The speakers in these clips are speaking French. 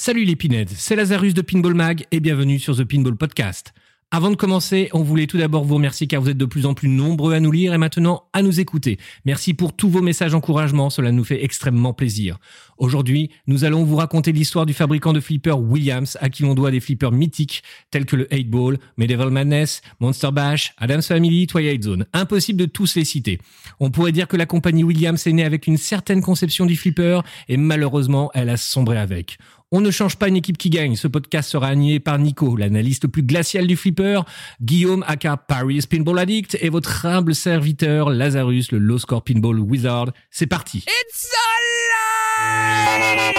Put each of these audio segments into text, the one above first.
Salut les pinheads, c'est Lazarus de Pinball Mag et bienvenue sur The Pinball Podcast. Avant de commencer, on voulait tout d'abord vous remercier car vous êtes de plus en plus nombreux à nous lire et maintenant à nous écouter. Merci pour tous vos messages d'encouragement, cela nous fait extrêmement plaisir. Aujourd'hui, nous allons vous raconter l'histoire du fabricant de flippers Williams à qui l'on doit des flippers mythiques tels que le 8 Ball, Medieval Madness, Monster Bash, Adam's Family, Twilight Zone. Impossible de tous les citer. On pourrait dire que la compagnie Williams est née avec une certaine conception du flipper et malheureusement, elle a sombré avec. On ne change pas une équipe qui gagne. Ce podcast sera animé par Nico, l'analyste le plus glacial du flipper, Guillaume aka Paris Pinball Addict et votre humble serviteur Lazarus, le low score pinball wizard. C'est parti. It's alive!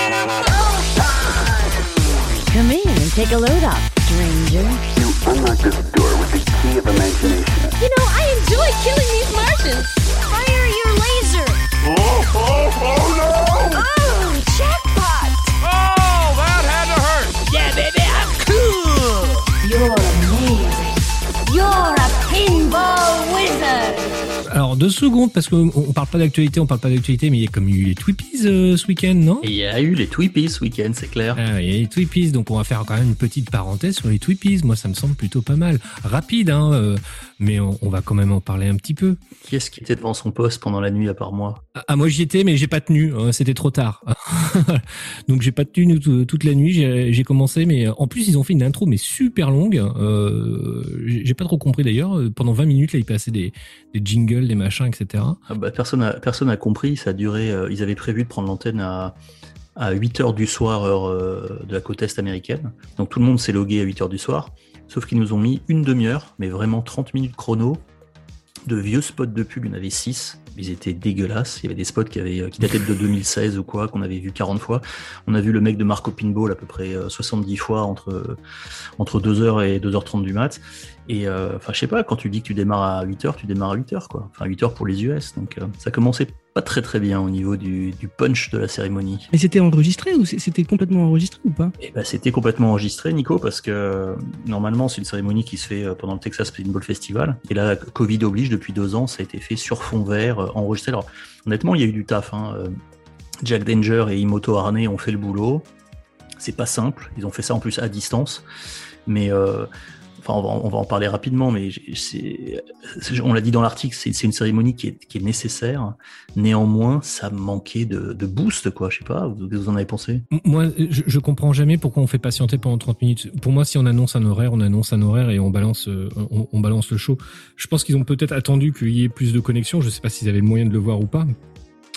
Come in and take a load off, stranger. You unlock this door with the key of imagination. You know, I enjoy killing these Martians. Fire your laser! Oh, oh, oh no! Oh, Alors deux secondes parce qu'on on parle pas d'actualité, on parle pas d'actualité, mais il y a comme eu les Tweepies euh, ce week-end, non? Il y a eu les Tweepies ce week-end, c'est clair. Ah, il y a les Tweepies, donc on va faire quand même une petite parenthèse sur les Tweepies. Moi, ça me semble plutôt pas mal, rapide, hein, euh, mais on, on va quand même en parler un petit peu. Qui est-ce qui était devant son poste pendant la nuit à part moi? Ah, ah, moi j'y étais, mais j'ai pas tenu. hein, C'était trop tard. Donc j'ai pas tenu tout- toute la nuit. J'ai commencé, mais euh, en plus ils ont fait une intro mais super longue. Euh, j'ai pas trop compris d'ailleurs. Euh, Pendant 20 minutes là, ils passaient des, des jingles, des machins, etc. Ah bah, Personne a compris, ça a duré, euh, ils avaient prévu de prendre l'antenne à, à 8h du soir, heure de la côte est américaine. Donc tout le monde s'est logué à 8h du soir, sauf qu'ils nous ont mis une demi-heure, mais vraiment 30 minutes chrono, de vieux spots de pub, il y en avait 6. Ils étaient dégueulasses. Il y avait des spots qui, avaient, euh, qui dataient de 2016 ou quoi, qu'on avait vu 40 fois. On a vu le mec de Marco Pinball à peu près euh, 70 fois entre, entre 2h et 2h30 du mat. Et euh, enfin, je sais pas, quand tu dis que tu démarres à 8h, tu démarres à 8h, quoi. Enfin, 8h pour les US. Donc, euh, ça commençait pas très très bien au niveau du, du punch de la cérémonie. Mais c'était enregistré ou c'était complètement enregistré ou pas? Et ben, c'était complètement enregistré, Nico, parce que euh, normalement, c'est une cérémonie qui se fait euh, pendant le Texas Pinball Festival. Et là, Covid oblige, depuis deux ans, ça a été fait sur fond vert, euh, enregistré. Alors, honnêtement, il y a eu du taf. Hein. Jack Danger et Imoto Arne ont fait le boulot. C'est pas simple. Ils ont fait ça en plus à distance. Mais euh, on va, on va en parler rapidement. Mais on l'a dit dans l'article, c'est, une cérémonie qui est, nécessaire. Néanmoins, ça manquait de, boost, quoi. Je sais pas. Vous, en avez pensé? Moi, je, comprends jamais pourquoi on fait patienter pendant 30 minutes. Pour moi, si on annonce un horaire, on annonce un horaire et on balance, euh, on, balance le show. Je pense qu'ils ont peut-être attendu qu'il y ait plus de connexion. Je sais pas s'ils avaient le moyen de le voir ou pas.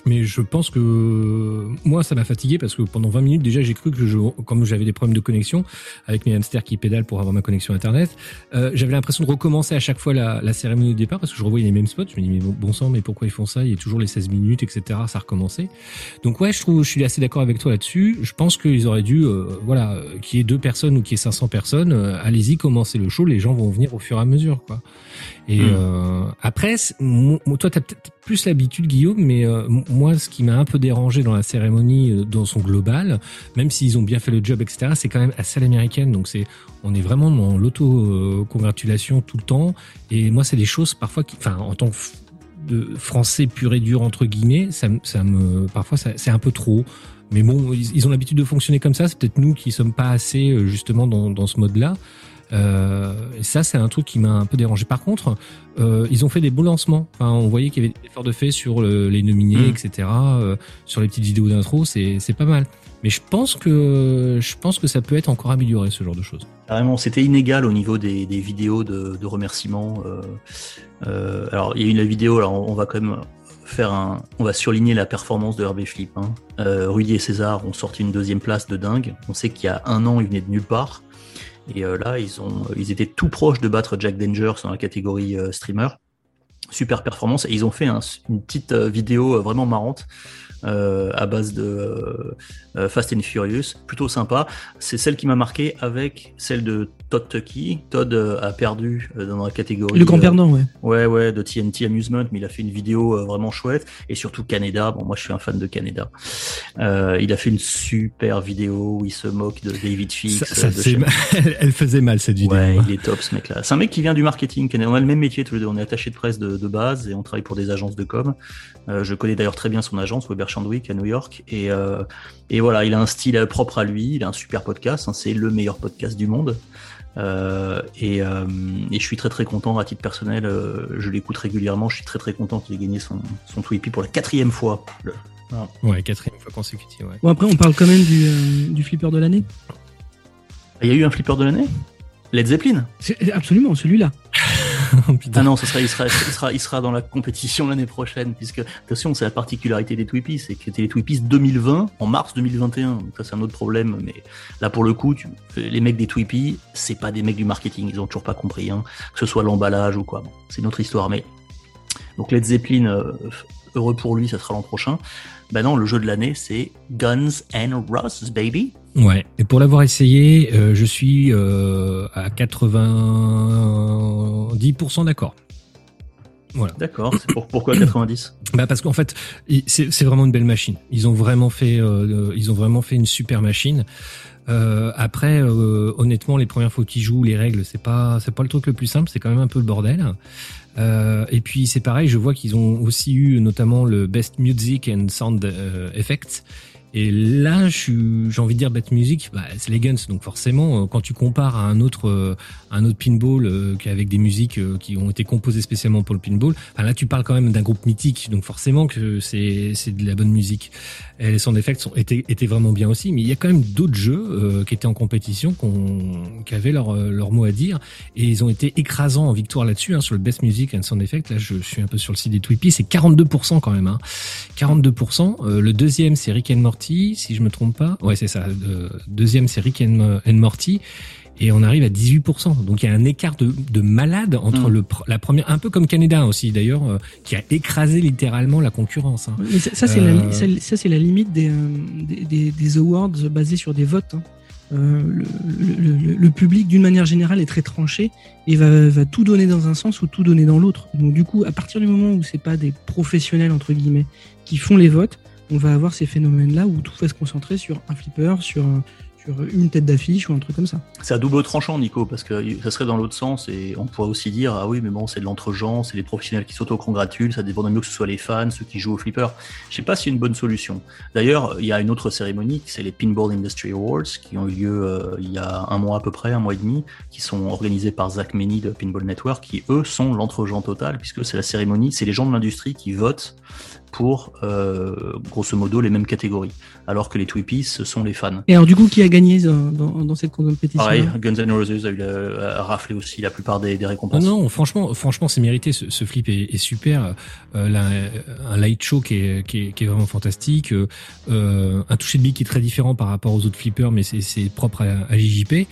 Mais je pense que moi, ça m'a fatigué parce que pendant 20 minutes, déjà, j'ai cru que je, comme j'avais des problèmes de connexion avec mes hamsters qui pédalent pour avoir ma connexion internet, euh, j'avais l'impression de recommencer à chaque fois la, cérémonie au départ parce que je revoyais les mêmes spots. Je me dis, mais bon, sang, mais pourquoi ils font ça? Il y a toujours les 16 minutes, etc. Ça recommençait. Donc ouais, je trouve, je suis assez d'accord avec toi là-dessus. Je pense qu'ils auraient dû, euh, voilà, qu'il y ait deux personnes ou qu'il y ait 500 personnes, euh, allez-y, commencez le show. Les gens vont venir au fur et à mesure, quoi. Et Mm. euh, après, toi, t'as peut-être plus l'habitude, Guillaume, mais euh, moi, ce qui m'a un peu dérangé dans la cérémonie, euh, dans son global, même s'ils ont bien fait le job, etc., c'est quand même assez l'américaine. Donc c'est, on est vraiment dans l'auto-congratulation tout le temps. Et moi, c'est des choses parfois qui, enfin, en tant que de français pur et dur entre guillemets, ça, me- ça me, parfois, ça- c'est un peu trop. Mais bon, ils, ils ont l'habitude de fonctionner comme ça. C'est peut-être nous qui sommes pas assez euh, justement dans, dans ce mode-là. Euh, et ça, c'est un truc qui m'a un peu dérangé. Par contre, euh, ils ont fait des beaux lancements. Enfin, on voyait qu'il y avait des efforts de fait sur le- les nominés, Mm. etc. euh, sur les petites vidéos d'intro, c'est c'est pas mal. Mais je pense que je pense que ça peut être encore amélioré ce genre de choses. Carrément, c'était inégal au niveau des, des vidéos de, de remerciements. euh, euh, alors, il y a eu la vidéo, alors on va quand même faire un. On va surligner la performance de Hervé Flip. Hein. Euh, Rudy et César ont sorti une deuxième place de dingue. On sait qu'il y a un an, ils venaient de nulle part. Et euh, là, ils, ont, ils étaient tout proches de battre Jack Danger dans la catégorie euh, streamer. Super performance. Et ils ont fait un- une petite euh, vidéo vraiment marrante à base de Fast and Furious. Plutôt sympa. C'est celle qui m'a marqué avec celle de Todd Tucky. Todd euh, a perdu euh, dans la catégorie. Le grand euh, perdant, ouais. Ouais, ouais, de TNT Amusement, mais il a fait une vidéo vraiment chouette. Et surtout Canada. Bon, moi, je suis un fan de Canada. Euh, il a fait une super vidéo où il se moque de David Fix. Ça, ça de chez-. Elle faisait mal cette vidéo. Ouais, il est top ce mec-là. C'est un mec qui vient du marketing. On a le même métier tous les deux. On est attaché de presse de, de base et on travaille pour des agences de com. Euh, je connais d'ailleurs très bien son agence, Weber Chandwick à New York. Et, euh, et voilà, il a un style propre à lui. Il a un super podcast. hein. c'est le meilleur podcast du monde. Euh, et, euh, et je suis très très content à titre personnel. euh, je l'écoute régulièrement. Je suis très très content qu'il ait gagné son, son pour la quatrième fois. Le- Ouais, quatrième fois consécutive. Ouais. Bon, après, on parle quand même du, euh, du flipper de l'année. Il y a eu un flipper de l'année? Led Zeppelin C'est- Absolument, celui-là. Oh. Ah non, ce sera, il, sera, il, sera, il sera dans la compétition l'année prochaine, puisque, attention, c'est la particularité des Tweepies, c'est que c'était les Tweepies 2020 en mars 2021. Donc ça, c'est un autre problème, mais là, pour le coup, tu- les mecs des Tweepies, c'est pas des mecs du marketing, ils ont toujours pas compris, hein, que ce soit l'emballage ou quoi. Bon, c'est une autre histoire, mais. Donc Led Zeppelin, euh, heureux pour lui, ça sera l'an prochain. Ben non, le jeu de l'année, c'est Guns and Roses, baby. Ouais. Et pour l'avoir essayé, euh, je suis euh, à 90% d'accord. Voilà. D'accord, pour, pourquoi 90 Bah parce qu'en fait, c'est vraiment une belle machine. Ils ont vraiment fait, euh, ils ont vraiment fait une super machine. Euh, après, euh, honnêtement, les premières fois qu'ils jouent, les règles, c'est pas, c'est pas le truc le plus simple. C'est quand même un peu le bordel. Euh, et puis c'est pareil, je vois qu'ils ont aussi eu notamment le Best Music and Sound euh, Effects. Et là, j'ai envie de dire Best Music, bah, c'est les Guns. Donc forcément, euh, quand tu compares à un autre, euh, un autre pinball euh, avec des musiques qui ont été composées spécialement pour le pinball, enfin, là tu parles quand même d'un groupe mythique. Donc forcément que c'est de la bonne musique. Et les sound effects sont, étaient, étaient vraiment bien aussi. Mais il y a quand même d'autres jeux euh, qui étaient en compétition, qu'on- qui avaient leur, leur mot à dire. Et ils ont été écrasants en victoire là-dessus, hein, sur le Best Music and Sound Effect. Là, je suis un peu sur le site des Tweepies. C'est 42% quand même. Hein. 42%. Euh, le deuxième, c'est Rick and Morty, si je me trompe pas. Ouais, c'est ça. Deuxième, c'est Rick and, and Morty. Et on arrive à 18%. Donc il y a un écart de, de malade entre Mm. le, la première, un peu comme Canada aussi d'ailleurs, euh, qui a écrasé littéralement la concurrence. hein. Mais ça, ça, c'est Euh. la, ça, ça, c'est la limite des, euh, des, des- des awards basés sur des votes. hein. Euh, le, le- le- le public, d'une manière générale, est très tranché et va, va tout donner dans un sens ou tout donner dans l'autre. Donc, du coup, à partir du moment où c'est pas des professionnels entre guillemets qui font les votes, on va avoir ces phénomènes-là où tout va se concentrer sur un flipper, sur, un- sur une tête d'affiche ou un truc comme ça. C'est à double tranchant, Nico, parce que ça serait dans l'autre sens et on pourrait aussi dire ah oui, mais bon, c'est de l'entre-gens, c'est les professionnels qui s'auto-congratulent, ça dépend mieux que ce soit les fans, ceux qui jouent au flipper. Je sais pas si c'est une bonne solution. D'ailleurs, il y a une autre cérémonie, c'est les Pinball Industry Awards, qui ont eu lieu euh, il y a un mois à peu près, un mois et demi, qui sont organisés par Zach Meny de Pinball Network, qui eux sont l'entre-gens total, puisque c'est la cérémonie, c'est les gens de l'industrie qui votent pour euh, grosso modo les mêmes catégories, alors que les Tweepies, ce sont les fans. Et alors, du coup, qui a gagné dans, dans, dans cette compétition Pareil, Guns N' Roses a, eu la- a raflé aussi la plupart des, des Non, récompenses. non, franchement, franchement, c'est mérité. Ce, ce flip est, est super. Euh, là, un light show qui est, qui est, qui est vraiment fantastique. Euh, euh, un toucher de bille qui est très différent par rapport aux autres flippers, mais c'est c'est propre à, à JJP.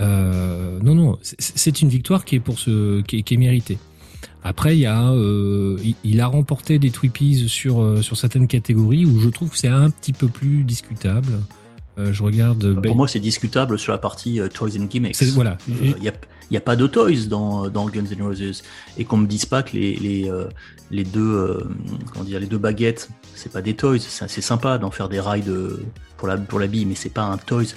Euh, non, non, c'est- c'est une victoire qui est pour ce, qui est, qui est méritée. Après, il y a, euh, il, a remporté des Tweepies sur euh, sur certaines catégories où je trouve que c'est un petit peu plus discutable. Euh, je regarde. Bah, Pour moi, c'est discutable sur la partie euh, Toys and Gimmicks. voilà. Il n'y a, pas de toys dans, dans Guns N' Roses. Et qu'on me dise pas que les, les, les, deux, comment dire, les deux baguettes, c'est pas des toys. C'est sympa d'en faire des rails de, pour, la, pour la bille, mais c'est pas un toys.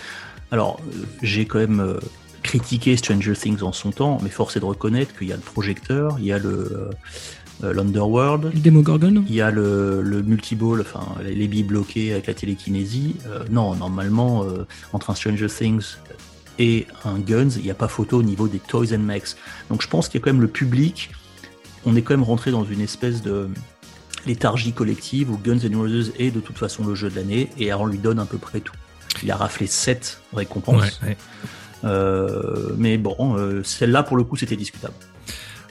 Alors, j'ai quand même critiqué Stranger Things en son temps, mais force est de reconnaître qu'il y a le projecteur, il y a le euh, euh, l'Underworld, Le Demogorgon il y a le, le multiball, enfin les, les billes bloquées avec la télékinésie. Euh, non, normalement, euh, entre un Stranger Things et un Guns, il n'y a pas photo au niveau des Toys and Mechs. Donc je pense qu'il y a quand même le public, on est quand même rentré dans une espèce de léthargie collective où Guns N' Roses est de toute façon le jeu de l'année et on lui donne à peu près tout. Il a raflé 7 récompenses. Ouais, ouais. Euh, mais bon, euh, celle-là pour le coup c'était discutable.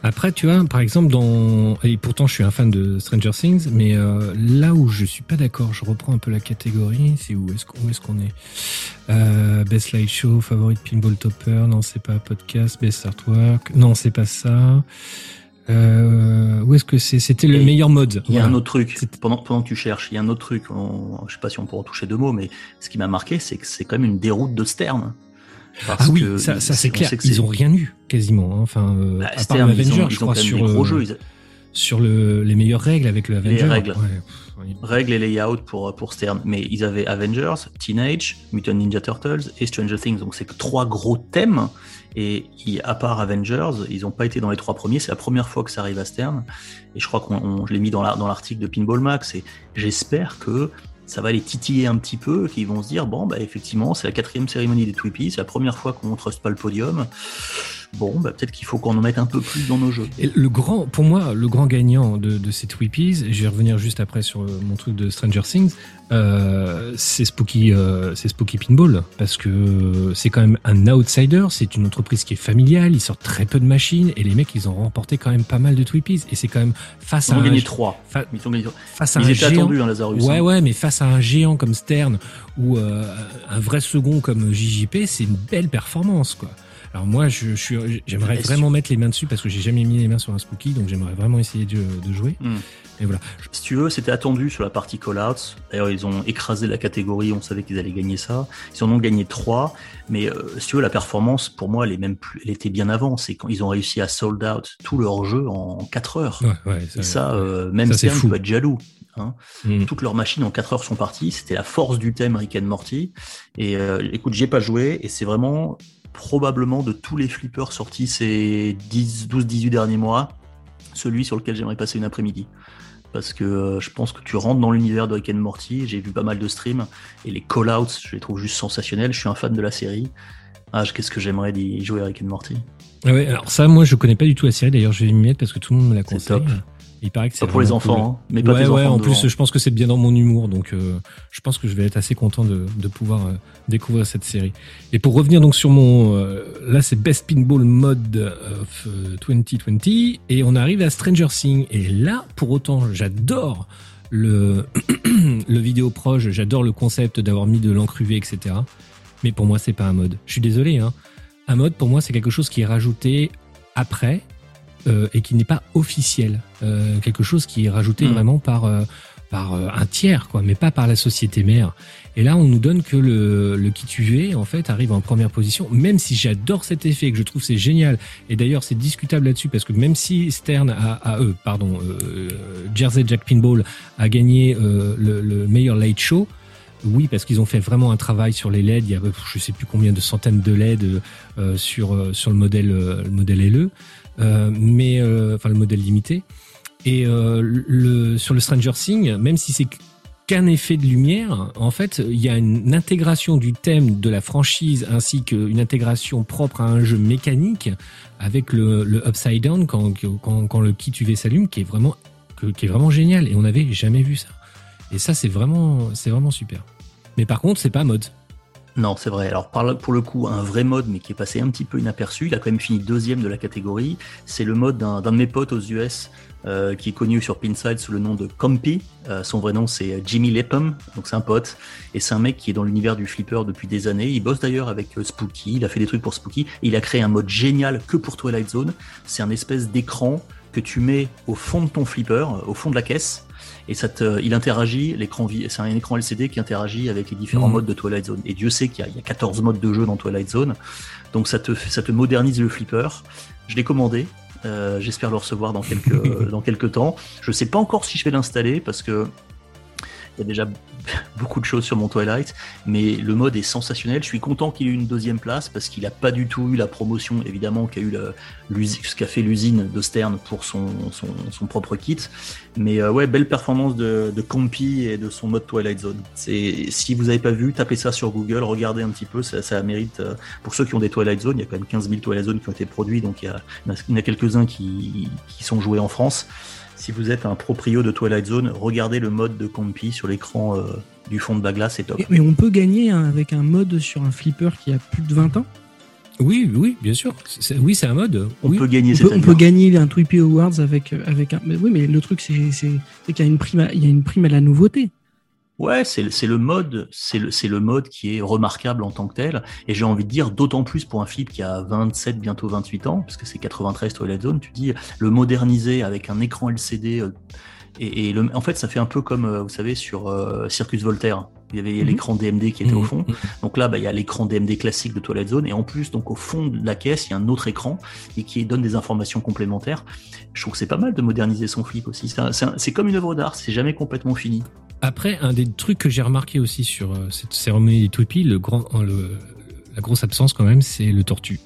Après, tu vois, par exemple, dans et pourtant je suis un fan de Stranger Things, mais euh, là où je suis pas d'accord, je reprends un peu la catégorie. C'est où est-ce qu'on est, qu'on est? Euh, Best Light Show, Favorite Pinball Topper, non c'est pas podcast, Best Artwork, non c'est pas ça. Euh, où est-ce que c'est? C'était le Et meilleur mode. Il y a Voilà. un autre truc, pendant, pendant que tu cherches, il y a un autre truc, on, je sais pas si on pourra toucher deux mots, mais ce qui m'a marqué, c'est que c'est quand même une déroute de Stern. Parce Ah oui, que ça, ça c'est clair. Ils ont rien eu quasiment. hein. Enfin, euh, Bah, à part ils Avenger, ont, je ils ont crois sur gros euh, jeux. Ils- sur le, les meilleures règles avec le Avenger. règles. Ouais, pff, oui. Règles et layout pour, pour Stern. Mais ils avaient Avengers, Teenage, Mutant Ninja Turtles et Stranger Things. Donc c'est que trois gros thèmes. Et à part Avengers, ils n'ont pas été dans les trois premiers. C'est la première fois que ça arrive à Stern. Et je crois qu'on on- je l'ai mis dans la- dans l'article de Pinball Max. Et j'espère que ça va les titiller un petit peu, qu'ils vont se dire bon, bah effectivement, c'est la quatrième cérémonie des Tweepies, c'est la première fois qu'on ne truste pas le podium. Bon, bah peut-être qu'il faut qu'on en mette un peu plus dans nos jeux. Et le grand, pour moi, le grand gagnant de, de ces Tweepies, et je vais revenir juste après sur euh, mon truc de Stranger Things, euh, c'est Spooky, euh, c'est Spooky Pinball, parce que c'est quand même un outsider, c'est une entreprise qui est familiale, ils sortent très peu de machines, et les mecs, ils ont remporté quand même pas mal de Tweepies, et c'est quand même face Ils à ont un, gagné trois. fa- Ils, ont gagné trois. face à Ils un étaient géant. attendus, hein, Lazarus. Ouais, hein. ouais, mais face à un géant comme Stern ou euh, un vrai second comme JJP, c'est une belle performance, quoi. Alors moi, je, je suis, j'aimerais vraiment mettre les mains dessus parce que j'ai jamais mis les mains sur un Spooky, donc j'aimerais vraiment essayer de, de jouer. Hmm. Et voilà. Si tu veux, c'était attendu sur la partie call-outs. D'ailleurs, ils ont écrasé la catégorie, on savait qu'ils allaient gagner ça. Ils en ont gagné trois. Mais euh, si tu veux, la performance, pour moi, elle, est même plus, elle était bien avant. C'est quand ils ont réussi à sold out tout leur jeu en 4 heures. Ouais, ouais, Et ça, euh, même ça, Stern fou. peut être jaloux. Hein. Hmm. Toutes leurs machines en 4 heures sont parties. C'était la force du thème Rick and Morty. Et euh, écoute, j'y ai pas joué. Et c'est vraiment probablement de tous les flippers sortis ces 10, 12, 18 derniers mois, celui sur lequel j'aimerais passer une après-midi. Parce que euh, je pense que tu rentres dans l'univers de Rick and Morty. J'ai vu pas mal de streams. Et les call-outs, je les trouve juste sensationnels. Je suis un fan de la série. Ah, qu'est-ce que j'aimerais d'y jouer à Rick and Morty? Ah ouais, alors ça, moi, je connais pas du tout la série. D'ailleurs, je vais m'y mettre parce que tout le monde me la C'est conseille. top. Il paraît que c'est pour les enfants, cool. hein, mais pas ouais, tes ouais, enfants en devant. plus, je pense que c'est bien dans mon humour, donc euh, je pense que je vais être assez content de, de pouvoir euh, découvrir cette série. Et pour revenir donc sur mon, euh, là c'est Best Pinball Mode of euh, 2020, et on arrive à Stranger Things. Et là, pour autant, j'adore le le vidéo proche, j'adore le concept d'avoir mis de l'encre UV, etc. Mais pour moi, c'est pas un mode. Je suis désolé, hein. Un mode, pour moi, c'est quelque chose qui est rajouté après et qui n'est pas officiel. Euh, quelque chose qui est rajouté Mm. vraiment par euh, par euh, un tiers, quoi, mais pas par la société mère. Et là, on nous donne que le, le kit UV, en fait, arrive en première position, même si j'adore cet effet, que je trouve c'est génial. Et d'ailleurs, c'est discutable là-dessus, parce que même si Stern a, a eux, pardon, euh, Jersey Jack Pinball a gagné euh, le, le meilleur late show, oui, parce qu'ils ont fait vraiment un travail sur les LED. Il y a, je sais plus combien de centaines de LED euh, sur euh, sur le modèle euh, le modèle LE, euh, mais euh, enfin le modèle limité. Et euh, sur le Stranger Things, même si c'est qu'un effet de lumière, en fait, il y a une intégration du thème de la franchise ainsi qu'une intégration propre à un jeu mécanique avec le, upside down quand, quand, quand le kit UV s'allume, qui est vraiment qui est vraiment génial. Et on n'avait jamais vu ça. Et ça, c'est vraiment, vraiment super. Mais par contre, c'est pas mode. Non, c'est vrai. Alors pour le coup, un vrai mode, mais qui est passé un petit peu inaperçu. Il a quand même fini deuxième de la catégorie. C'est le mode d'un de mes potes aux US, euh, qui est connu sur Pinside sous le nom de Compy. Euh, son vrai nom c'est Jimmy Lepham, donc c'est un pote. Et c'est un mec qui est dans l'univers du flipper depuis des années. Il bosse d'ailleurs avec euh, Spooky. Il a fait des trucs pour Spooky. Il a créé un mode génial que pour Twilight Zone. C'est un espèce d'écran que tu mets au fond de ton flipper, euh, au fond de la caisse. Et ça te, il interagit, l'écran, c'est un écran LCD qui interagit avec les différents Mhm. modes de Twilight Zone. Et Dieu sait qu'il y, y a 14 modes de jeu dans Twilight Zone. Donc ça te, ça te modernise le flipper. Je l'ai commandé. Euh, J'espère le recevoir dans quelques, dans quelques temps. Je sais pas encore si je vais l'installer parce que il y a déjà beaucoup de choses sur mon Twilight, mais le mode est sensationnel. Je suis content qu'il ait eu une deuxième place parce qu'il a pas du tout eu la promotion, évidemment, qu'a eu l'usi- ce qu'a fait l'usine de Stern pour son, son, propre kit. Mais euh, ouais, belle performance de, Compy et de son mode Twilight Zone. Si vous avez pas vu, tapez ça sur Google, regardez un petit peu, ça, mérite. euh, pour ceux qui ont des Twilight Zone, il y a quand même 15 000 Twilight Zone qui ont été produits, donc il y a, en a- quelques-uns qui sont joués en France. Si vous êtes un proprio de Twilight Zone, regardez le mode de Compy sur l'écran euh, du fond de Bagla, c'est top. Mais on peut gagner hein, avec un mode sur un flipper qui a plus de 20 ans. Oui, oui, bien sûr. C'est- oui, c'est un mode. On oui. peut gagner On cette peut, on peut gagner un Tweepy Awards avec, euh, avec un. Mais oui, mais le truc, c'est c'est- c'est qu'il y a une prime à, il y a une prime à la nouveauté. Ouais, c'est le mode, c'est le, mode qui est remarquable en tant que tel. Et j'ai envie de dire, d'autant plus pour un flip qui a 27, bientôt 28 ans, parce que c'est 93 Twilight Zone, tu dis, le moderniser avec un écran LCD. euh, et, et le, en fait, ça fait un peu comme, euh, vous savez, sur euh, Circus Voltaire. Il y avait Mhm. l'écran DMD qui était au Mhm. fond. Donc là, bah, il y a l'écran DMD classique de Twilight Zone. Et en plus, donc au fond de la caisse, il y a un autre écran et qui donne des informations complémentaires. Je trouve que c'est pas mal de moderniser son flip aussi. C'est un- c'est un- c'est comme une œuvre d'art, c'est jamais complètement fini. Après, un des trucs que j'ai remarqué aussi sur euh, cette cérémonie des toupies, le grand, euh, le- la grosse absence quand même, c'est le tortue.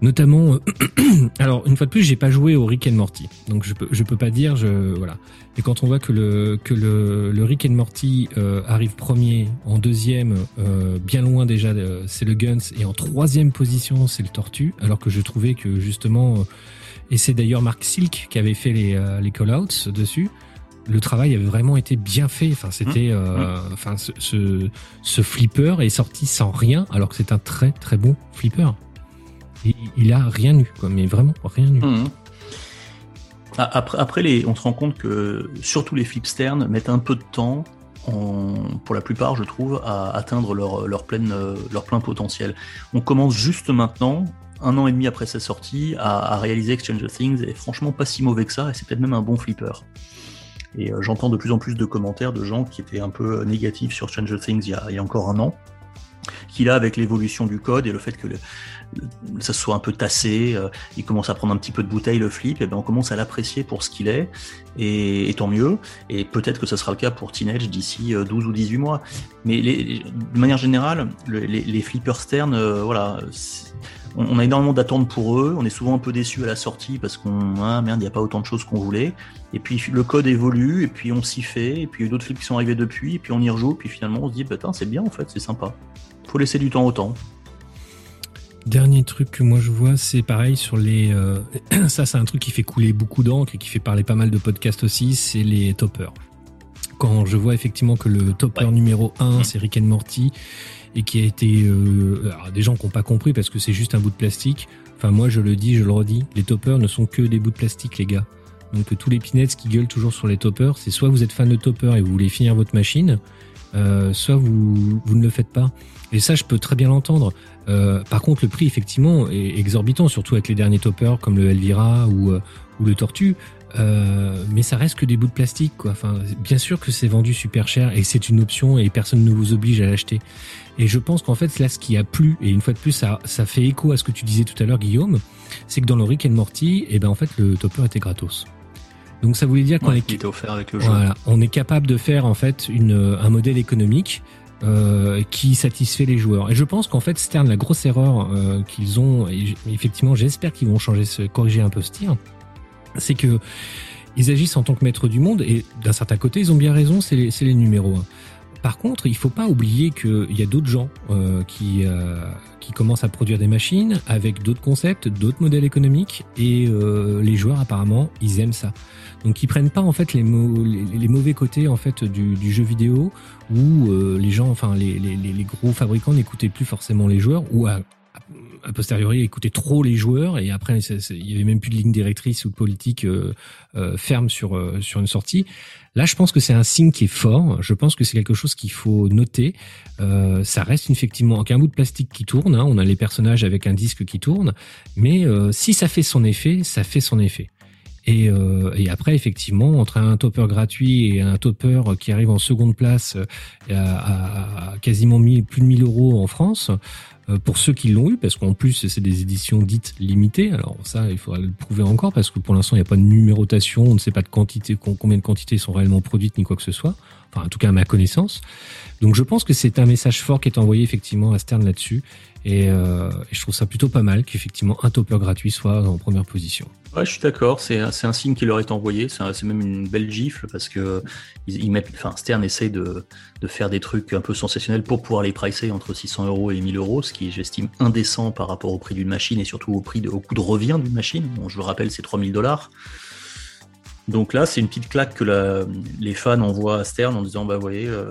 Notamment, euh, alors une fois de plus, j'ai pas joué au Rick and Morty, donc je peux, je peux pas dire, je voilà. Et quand on voit que le que le, le Rick and Morty euh, arrive premier, en deuxième, euh, bien loin déjà, euh, c'est le Guns, et en troisième position, c'est le Tortue, alors que je trouvais que justement, et c'est d'ailleurs Mark Silk qui avait fait les les call-outs dessus le travail avait vraiment été bien fait. Enfin, c'était, euh, enfin, ce, ce, ce flipper est sorti sans rien, alors que c'est un très très bon flipper. Et il a rien eu, quoi, mais vraiment rien eu. Ah, Après, après les, on se rend compte que surtout les flipsterns mettent un peu de temps, pour la plupart, je trouve, à atteindre leur, leur, pleine, leur plein potentiel. On commence juste maintenant, un an et demi après sa sortie, à, à réaliser que Stranger Things est franchement pas si mauvais que ça, et c'est peut-être même un bon flipper. Et euh, j'entends de plus en plus de commentaires de gens qui étaient un peu négatifs sur Stranger Things il y a, encore un an, qui là, avec l'évolution du code et le fait que le- ça soit un peu tassé, euh, il commence à prendre un petit peu de bouteille le flip, et ben on commence à l'apprécier pour ce qu'il est, et, et tant mieux. Et peut-être que ce sera le cas pour Teenage d'ici euh, 12 ou 18 mois. Mais de manière générale, le- les, flippers Stern, euh, voilà, on, a énormément d'attentes pour eux. On est souvent un peu déçus à la sortie parce qu'on ah merde, il n'y a pas autant de choses qu'on voulait. Et puis le code évolue, et puis on s'y fait, et puis il y a d'autres flips qui sont arrivés depuis, et puis on y rejoue, puis finalement on se dit, putain, c'est bien en fait, c'est sympa. Faut laisser du temps au temps. Dernier truc que moi je vois, c'est pareil sur les. euh, ça, c'est un truc qui fait couler beaucoup d'encre et qui fait parler pas mal de podcasts aussi, c'est les toppers. Quand je vois effectivement que le topper Ouais. numéro 1, Mhm. c'est Rick and Morty, et qui a été. euh, alors, des gens qui n'ont pas compris parce que c'est juste un bout de plastique. Enfin, moi je le dis, je le redis, les toppers ne sont que des bouts de plastique, les gars. Donc, tous les pinettes qui gueulent toujours sur les toppers, c'est soit vous êtes fan de toppers et vous voulez finir votre machine, euh, soit vous, vous ne le faites pas. Et ça, je peux très bien l'entendre. Euh, par contre, le prix, effectivement, est exorbitant, surtout avec les derniers toppers comme le Elvira ou, euh, ou le Tortue. Euh, mais ça reste que des bouts de plastique, quoi. Enfin, bien sûr que c'est vendu super cher et c'est une option et personne ne vous oblige à l'acheter. Et je pense qu'en fait, là, ce qui a plu, et une fois de plus, ça, ça fait écho à ce que tu disais tout à l'heure, Guillaume, c'est que dans le Rick and Morty, eh ben, en fait, le topper était gratos. Donc ça voulait dire qu'on Ouais, est qui était offert avec le jeu. voilà, on est capable de faire en fait une, un modèle économique euh, qui satisfait les joueurs. Et je pense qu'en fait Stern, la grosse erreur euh, qu'ils ont, et effectivement, j'espère qu'ils vont changer, ce, corriger un peu ce tir, c'est que ils agissent en tant que maîtres du monde et d'un certain côté, ils ont bien raison, c'est les, c'est les numéros un. Par contre, il faut pas oublier qu'il y a d'autres gens euh, qui, euh, qui commencent à produire des machines avec d'autres concepts, d'autres modèles économiques, et euh, les joueurs apparemment, ils aiment ça. Donc ils prennent pas en fait les, mau- les, les mauvais côtés en fait du, jeu vidéo où euh, les gens, enfin les, gros fabricants n'écoutaient plus forcément les joueurs ou à, a posteriori écoutaient trop les joueurs et après il y avait même plus de ligne directrice ou de politique ferme sur sur une sortie. Là, je pense que c'est un signe qui est fort. Je pense que c'est quelque chose qu'il faut noter. Euh, ça reste effectivement qu'un bout de plastique qui tourne. hein. On a les personnages avec un disque qui tourne, mais euh, si ça fait son effet, ça fait son effet. Et, euh, et après, effectivement, entre un topper gratuit et un topper qui arrive en seconde place euh, à, quasiment 1000 plus de 1000 euros en France, pour ceux qui l'ont eu, parce qu'en plus, c'est des éditions dites limitées. Alors ça, il faudra le prouver encore, parce que pour l'instant, il n'y a pas de numérotation, on ne sait pas de quantité, com- combien de quantités sont réellement produites, ni quoi que ce soit. Enfin, en tout cas, à ma connaissance. Donc je pense que c'est un message fort qui est envoyé effectivement à Stern là-dessus. Et, euh, je trouve ça plutôt pas mal qu'effectivement un topper gratuit soit en première position. Ouais, je suis d'accord. C'est un- signe qui leur est envoyé. C'est même une belle gifle parce que ils mettent. Enfin, Stern essaye de, de faire des trucs un peu sensationnels pour pouvoir les pricer entre 600 euros et 1000 euros, ce j'estime indécent par rapport au prix d'une machine et surtout au prix de, au coût de revient d'une machine. Je le rappelle, c'est 3000 dollars. Donc là, c'est une petite claque que les fans envoient à Stern en disant bah vous voyez. Euh,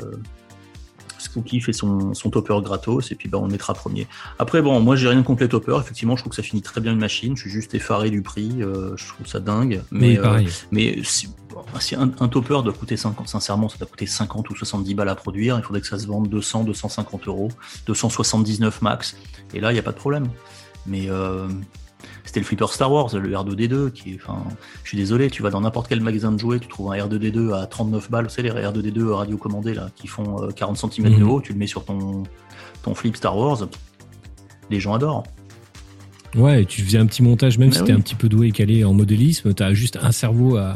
Spooky fait son, son topper gratos et puis bah, on le mettra premier. Après, bon, moi j'ai rien contre les toppers. Effectivement, je trouve que ça finit très bien une machine. Je suis juste effaré du prix. euh, je trouve ça dingue. Mais, euh, mais si, bon, si un, un topper doit coûter 50, sincèrement, ça doit coûter 50 ou 70 balles à produire. Il faudrait que ça se vende 200, 250 euros, 279 max. Et là, il n'y a pas de problème. Mais euh, c'était le flipper Star Wars, le R2D2, qui est, enfin, je suis désolé, tu vas dans n'importe quel magasin de jouets, tu trouves un R2D2 à 39 balles, c'est les R2D2 radiocommandés là, qui font euh, 40 cm de Mhm. haut, tu le mets sur ton, ton flip Star Wars, les gens adorent. Ouais, et tu faisais un petit montage, même si t'es oui. un petit peu doué et calé en modélisme, t'as juste un cerveau à,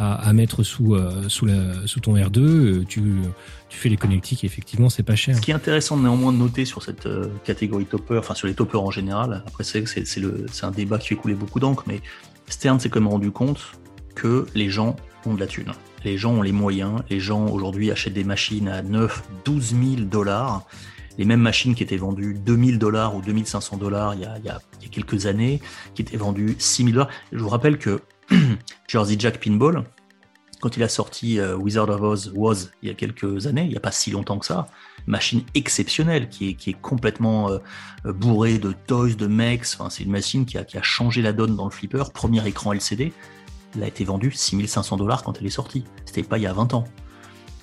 à, mettre sous, euh, sous, ton R2, euh, tu, fais les connectiques et effectivement, c'est pas cher. Ce qui est intéressant néanmoins de noter sur cette euh, catégorie topper, enfin sur les toppers en général, après c'est un débat qui fait couler beaucoup d'encre, mais Stern s'est quand même rendu compte que les gens ont de la thune. Les gens ont les moyens, les gens aujourd'hui achètent des machines à 9, 12 000 dollars. Les mêmes machines qui étaient vendues 2000 dollars ou 2500 dollars il y a quelques années, qui étaient vendues 6000 dollars. Je vous rappelle que Jersey Jack Pinball, quand il a sorti euh, Wizard of Oz Was il y a quelques années, il n'y a pas si longtemps que ça, machine exceptionnelle qui est, qui est complètement euh, euh, bourrée de toys, de mecs. Enfin, c'est une machine qui a, qui a changé la donne dans le flipper. Premier écran LCD, elle a été vendue 6500 dollars quand elle est sortie. C'était pas il y a 20 ans.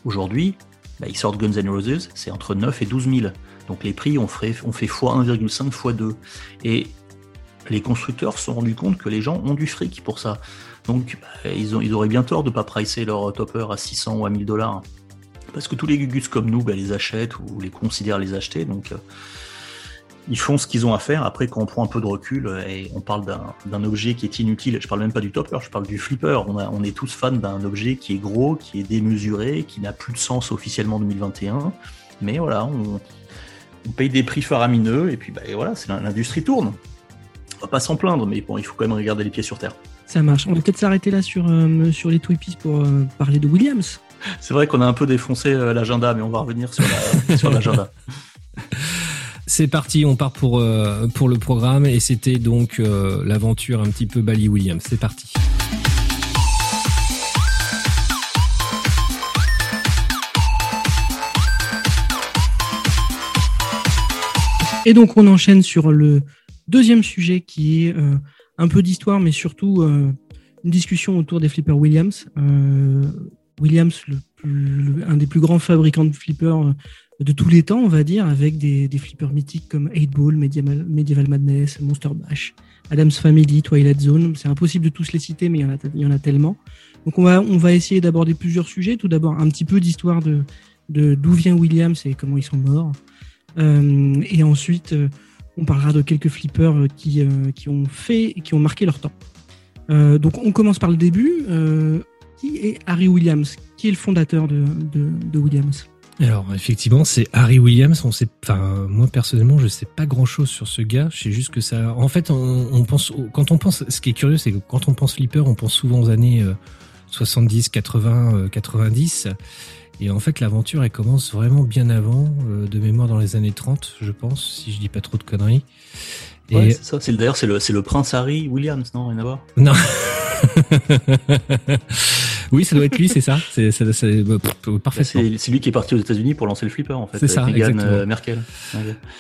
Aujourd'hui, bah, ils sortent Guns N' Roses, c'est entre 9 et 12 000. Donc les prix ont fait, ont fait x1,5, x2. Et les constructeurs se sont rendus compte que les gens ont du fric pour ça. Donc bah, ils, auraient bien tort de pas pricer leur topper à 600 ou à 1000 dollars. Parce que tous les gugus comme nous bah, les achètent ou les considèrent les acheter. Donc euh, ils font ce qu'ils ont à faire. Après, quand on prend un peu de recul euh, et on parle d'un- objet qui est inutile, je parle même pas du topper, je parle du flipper. On, est tous fans d'un objet qui est gros, qui est démesuré, qui n'a plus de sens officiellement en 2021. Mais voilà, on, paye des prix faramineux et puis bah, voilà, l'industrie tourne. On va pas s'en plaindre, mais bon, il faut quand même regarder les pieds sur terre. Ça marche. On va peut-être s'arrêter là sur, euh, sur les Twippies pour euh, parler de Williams. C'est vrai qu'on a un peu défoncé euh, l'agenda, mais on va revenir sur la- sur l'agenda. C'est parti, on part pour, euh, pour le programme et c'était donc euh, l'aventure un petit peu Bally Williams. C'est parti. Et donc on enchaîne sur le deuxième sujet qui est euh, un peu d'histoire, mais surtout euh, une discussion autour des flippers Williams. Euh, Williams, le plus- un des plus grands fabricants de flippers de tous les temps, on va dire, avec des, des flippers mythiques comme 8 Ball, Medieval, Madness, Monster Bash, Adam's Family, Twilight Zone. C'est impossible de tous les citer, mais il y en a, il y en a tellement. Donc on va, on va essayer d'aborder plusieurs sujets. Tout d'abord, un petit peu d'histoire de d'où vient Williams et comment ils sont morts. Euh, et ensuite, on parlera de quelques flippers euh, qui, euh, qui ont fait, qui ont marqué leur temps. Euh, donc, on commence par le début. Qui est Harry Williams Qui est le fondateur de, de, Williams? Alors effectivement, c'est Harry Williams. On sait, enfin moi personnellement, je sais pas grand chose sur ce gars. Je sais juste que ça. En fait, on, pense quand on pense. Ce qui est curieux, c'est que quand on pense flipper, on pense souvent aux années euh, 70, 80, euh, 90. Et en fait, l'aventure, elle commence vraiment bien avant, euh, de mémoire dans les années 30, je pense, si je dis pas trop de conneries. Et Ouais, c'est ça. C'est le- D'ailleurs, c'est le, c'est le prince Harry Williams, non Rien à voir? Non. oui, ça doit être lui, c'est ça. C'est c'est- c'est- bah, Bah, parfaitement. C'est lui qui est parti aux États-Unis pour lancer le flipper, en fait. C'est ça, Meghan euh, Merkel.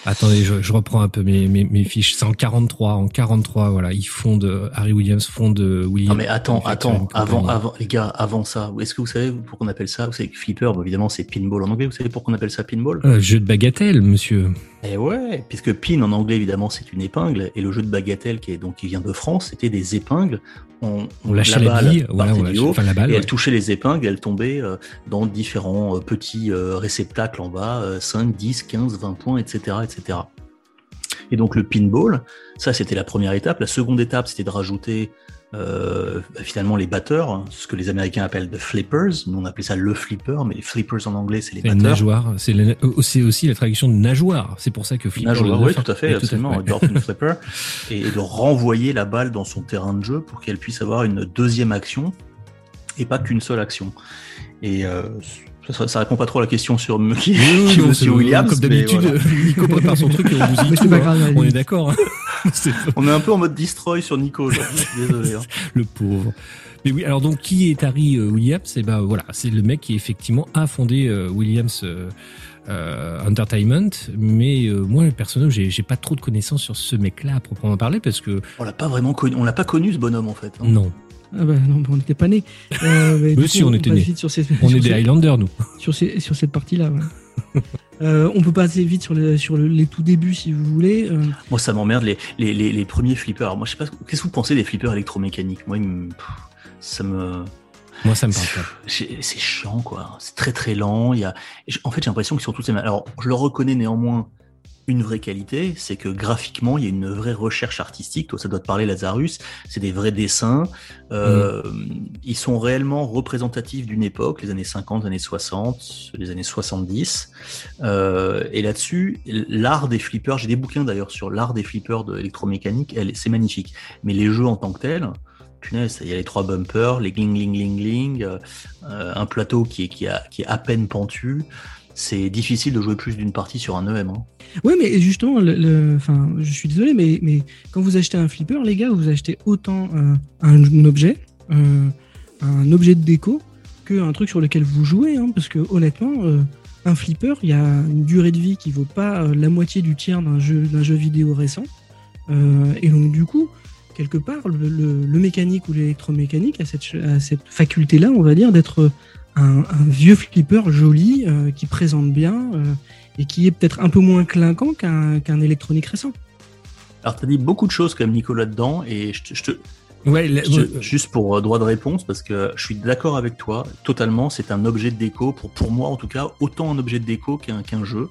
Attendez, je, je reprends un peu mes, mes, mes fiches. C'est en 43. En 43, voilà, ils fondent, Harry Williams fonde Williams. Non mais attends, attends, avant, avant, les gars, avant ça, est-ce que vous savez pourquoi on appelle ça Vous savez que flipper, bon, évidemment, c'est pinball en anglais. Vous savez pourquoi on appelle ça pinball? Euh, jeu de bagatelle, monsieur. Eh ouais, puisque pin en anglais, évidemment, c'est une épingle, et le jeu de bagatelle qui est donc qui vient de France, c'était des épingles. On, On lâchait la, balle bille, voilà, on lâchait- haut, enfin la balle. et ouais. elle touchait les épingles, et elle tombait euh, dans différents euh, petits euh, réceptacles en bas, euh, 5, 10, 15, 20 points, etc., etc. Et donc le pinball, ça c'était la première étape. La seconde étape, c'était de rajouter euh, bah, finalement les batteurs, hein, ce que les Américains appellent the flippers. Nous on appelait ça le flipper, mais les flippers en anglais c'est les batteurs. nageoire. C'est euh, c'est aussi la traduction de nageoire. C'est pour ça que flipper. Nageoire, oui, tout à fait, absolument, dolphin flipper, et de renvoyer la balle dans son terrain de jeu pour qu'elle puisse avoir une deuxième action et pas qu'une seule action. Et euh, ça, ça répond pas trop à la question sur qui, Oui, oui, qui est non, Monsieur Williams. Comme d'habitude, voilà. Nico prépare son truc et on vous dit c'est tout. pas hein. grave, On est d'accord. On est un peu en mode destroy sur Nico aujourd'hui, je suis désolé. hein. le pauvre. Mais oui, alors donc qui est Harry euh, Williams? Et ben voilà, c'est le mec qui effectivement a fondé euh, Williams euh, euh, Entertainment. Mais euh, moi, personnellement, j'ai pas trop de connaissances sur ce mec-là à proprement parler parce que On l'a pas vraiment connu, on l'a pas connu ce bonhomme en fait. hein. non, ah bah, non, on n'était pas nés. Euh, mais si, coup, on était ces, on sur est des Highlanders nous. sur, ces- sur cette partie-là. ouais. Euh, on peut passer vite sur, le- sur le- les tout débuts si vous voulez. Euh, Moi, ça m'emmerde les, les, les, les premiers flippers. Alors, moi, je sais pas, qu'est-ce que vous pensez des flippers électromécaniques? Moi, ils me- pff, ça me. Moi, ça me parle pas. C'est chiant, quoi. C'est très très lent. Il y a... En fait, j'ai l'impression qu'ils sont tous les mêmes. Alors, je leur reconnais néanmoins une vraie qualité, c'est que graphiquement, il y a une vraie recherche artistique. Toi, ça doit te parler, Lazarus. C'est des vrais dessins. Euh, Ils sont réellement représentatifs d'une époque, les années 50, les années 60, les années 70. Euh, et là-dessus, l'art des flippers, j'ai des bouquins d'ailleurs sur l'art des flippers de électromécanique, c'est magnifique. Mais les jeux en tant que tels, punaise, il y a les trois bumpers, les gling gling gling gling, euh, euh, un plateau qui est, qui, a, qui est à peine pentu. C'est difficile de jouer plus d'une partie sur un EM. Hein. Oui, mais justement, je suis désolé, mais, mais quand vous achetez un flipper, les gars, vous achetez autant euh, un, objet, euh, un objet de déco, qu'un truc sur lequel vous jouez. hein, parce que honnêtement, euh, un flipper, il y a une durée de vie qui vaut pas la moitié du tiers d'un jeu, d'un jeu vidéo récent. Et donc, du coup, quelque part, le, mécanique ou l'électromécanique a cette faculté-là, on va dire, d'être un, un vieux flipper joli, euh, qui présente bien. euh, et qui est peut-être un peu moins clinquant qu'un qu'un électronique récent. Alors, tu as dit beaucoup de choses quand même, Nicolas, dedans, et je te, je te, Ouais, juste pour euh, droit de réponse, parce que je suis d'accord avec toi, totalement, c'est un objet de déco, pour, pour moi en tout cas, autant un objet de déco qu'un qu'un jeu.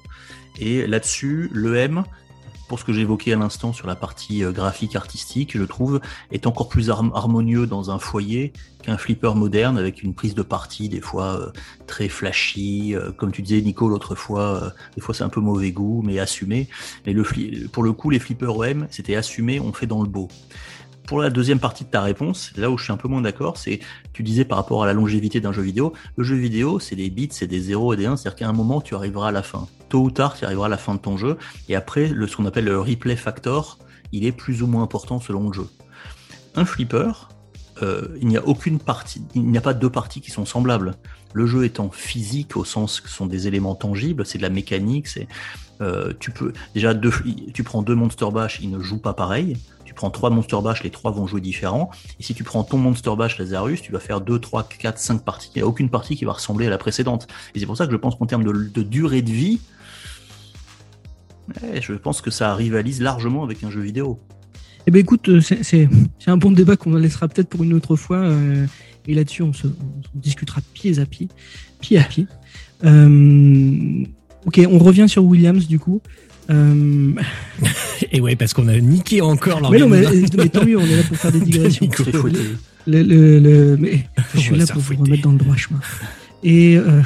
Et là-dessus, l'EM, pour ce que évoqué à l'instant sur la partie euh, graphique artistique, je trouve, est encore plus har- harmonieux dans un foyer qu'un flipper moderne avec une prise de partie des fois euh, très flashy, euh, comme tu disais Nico l'autre fois, des fois c'est un peu mauvais goût, mais assumé. Mais le, pour le coup, les flippers OM, c'était assumé, on fait dans le beau pour la deuxième partie de ta réponse, là où je suis un peu moins d'accord, c'est tu disais par rapport à la longévité d'un jeu vidéo, le jeu vidéo c'est des bits, c'est des 0 et des 1, c'est-à-dire qu'à un moment tu arriveras à la fin. Tôt ou tard tu arriveras à la fin de ton jeu, et après le, ce qu'on appelle le replay factor, il est plus ou moins important selon le jeu. Un flipper, euh, il n'y a aucune partie, il n'y a pas deux parties qui sont semblables. Le jeu étant physique au sens que ce sont des éléments tangibles, c'est de la mécanique, c'est euh, tu peux déjà deux, tu prends deux Monster Bash, ils ne jouent pas pareil. Tu prends trois Monster Bash, les trois vont jouer différents. Et si tu prends ton Monster Bash Lazarus, tu vas faire deux, trois, quatre, cinq parties. Il n'y a aucune partie qui va ressembler à la précédente. Et c'est pour ça que je pense qu'en termes de, durée de vie, ouais, je pense que ça rivalise largement avec un jeu vidéo. Eh ben écoute, euh, c'est- un bon débat qu'on laissera peut-être pour une autre fois. euh, et là-dessus, on se on discutera pied à pied, pied à pied. Euh, ok, on revient sur Williams du coup. Euh, Et ouais, parce qu'on a niqué encore mais non, mais, l'organisation. mais tant mieux, on est là pour faire des digressions. Le, le- le- mais je suis là pour vous remettre dans le droit chemin. Et euh,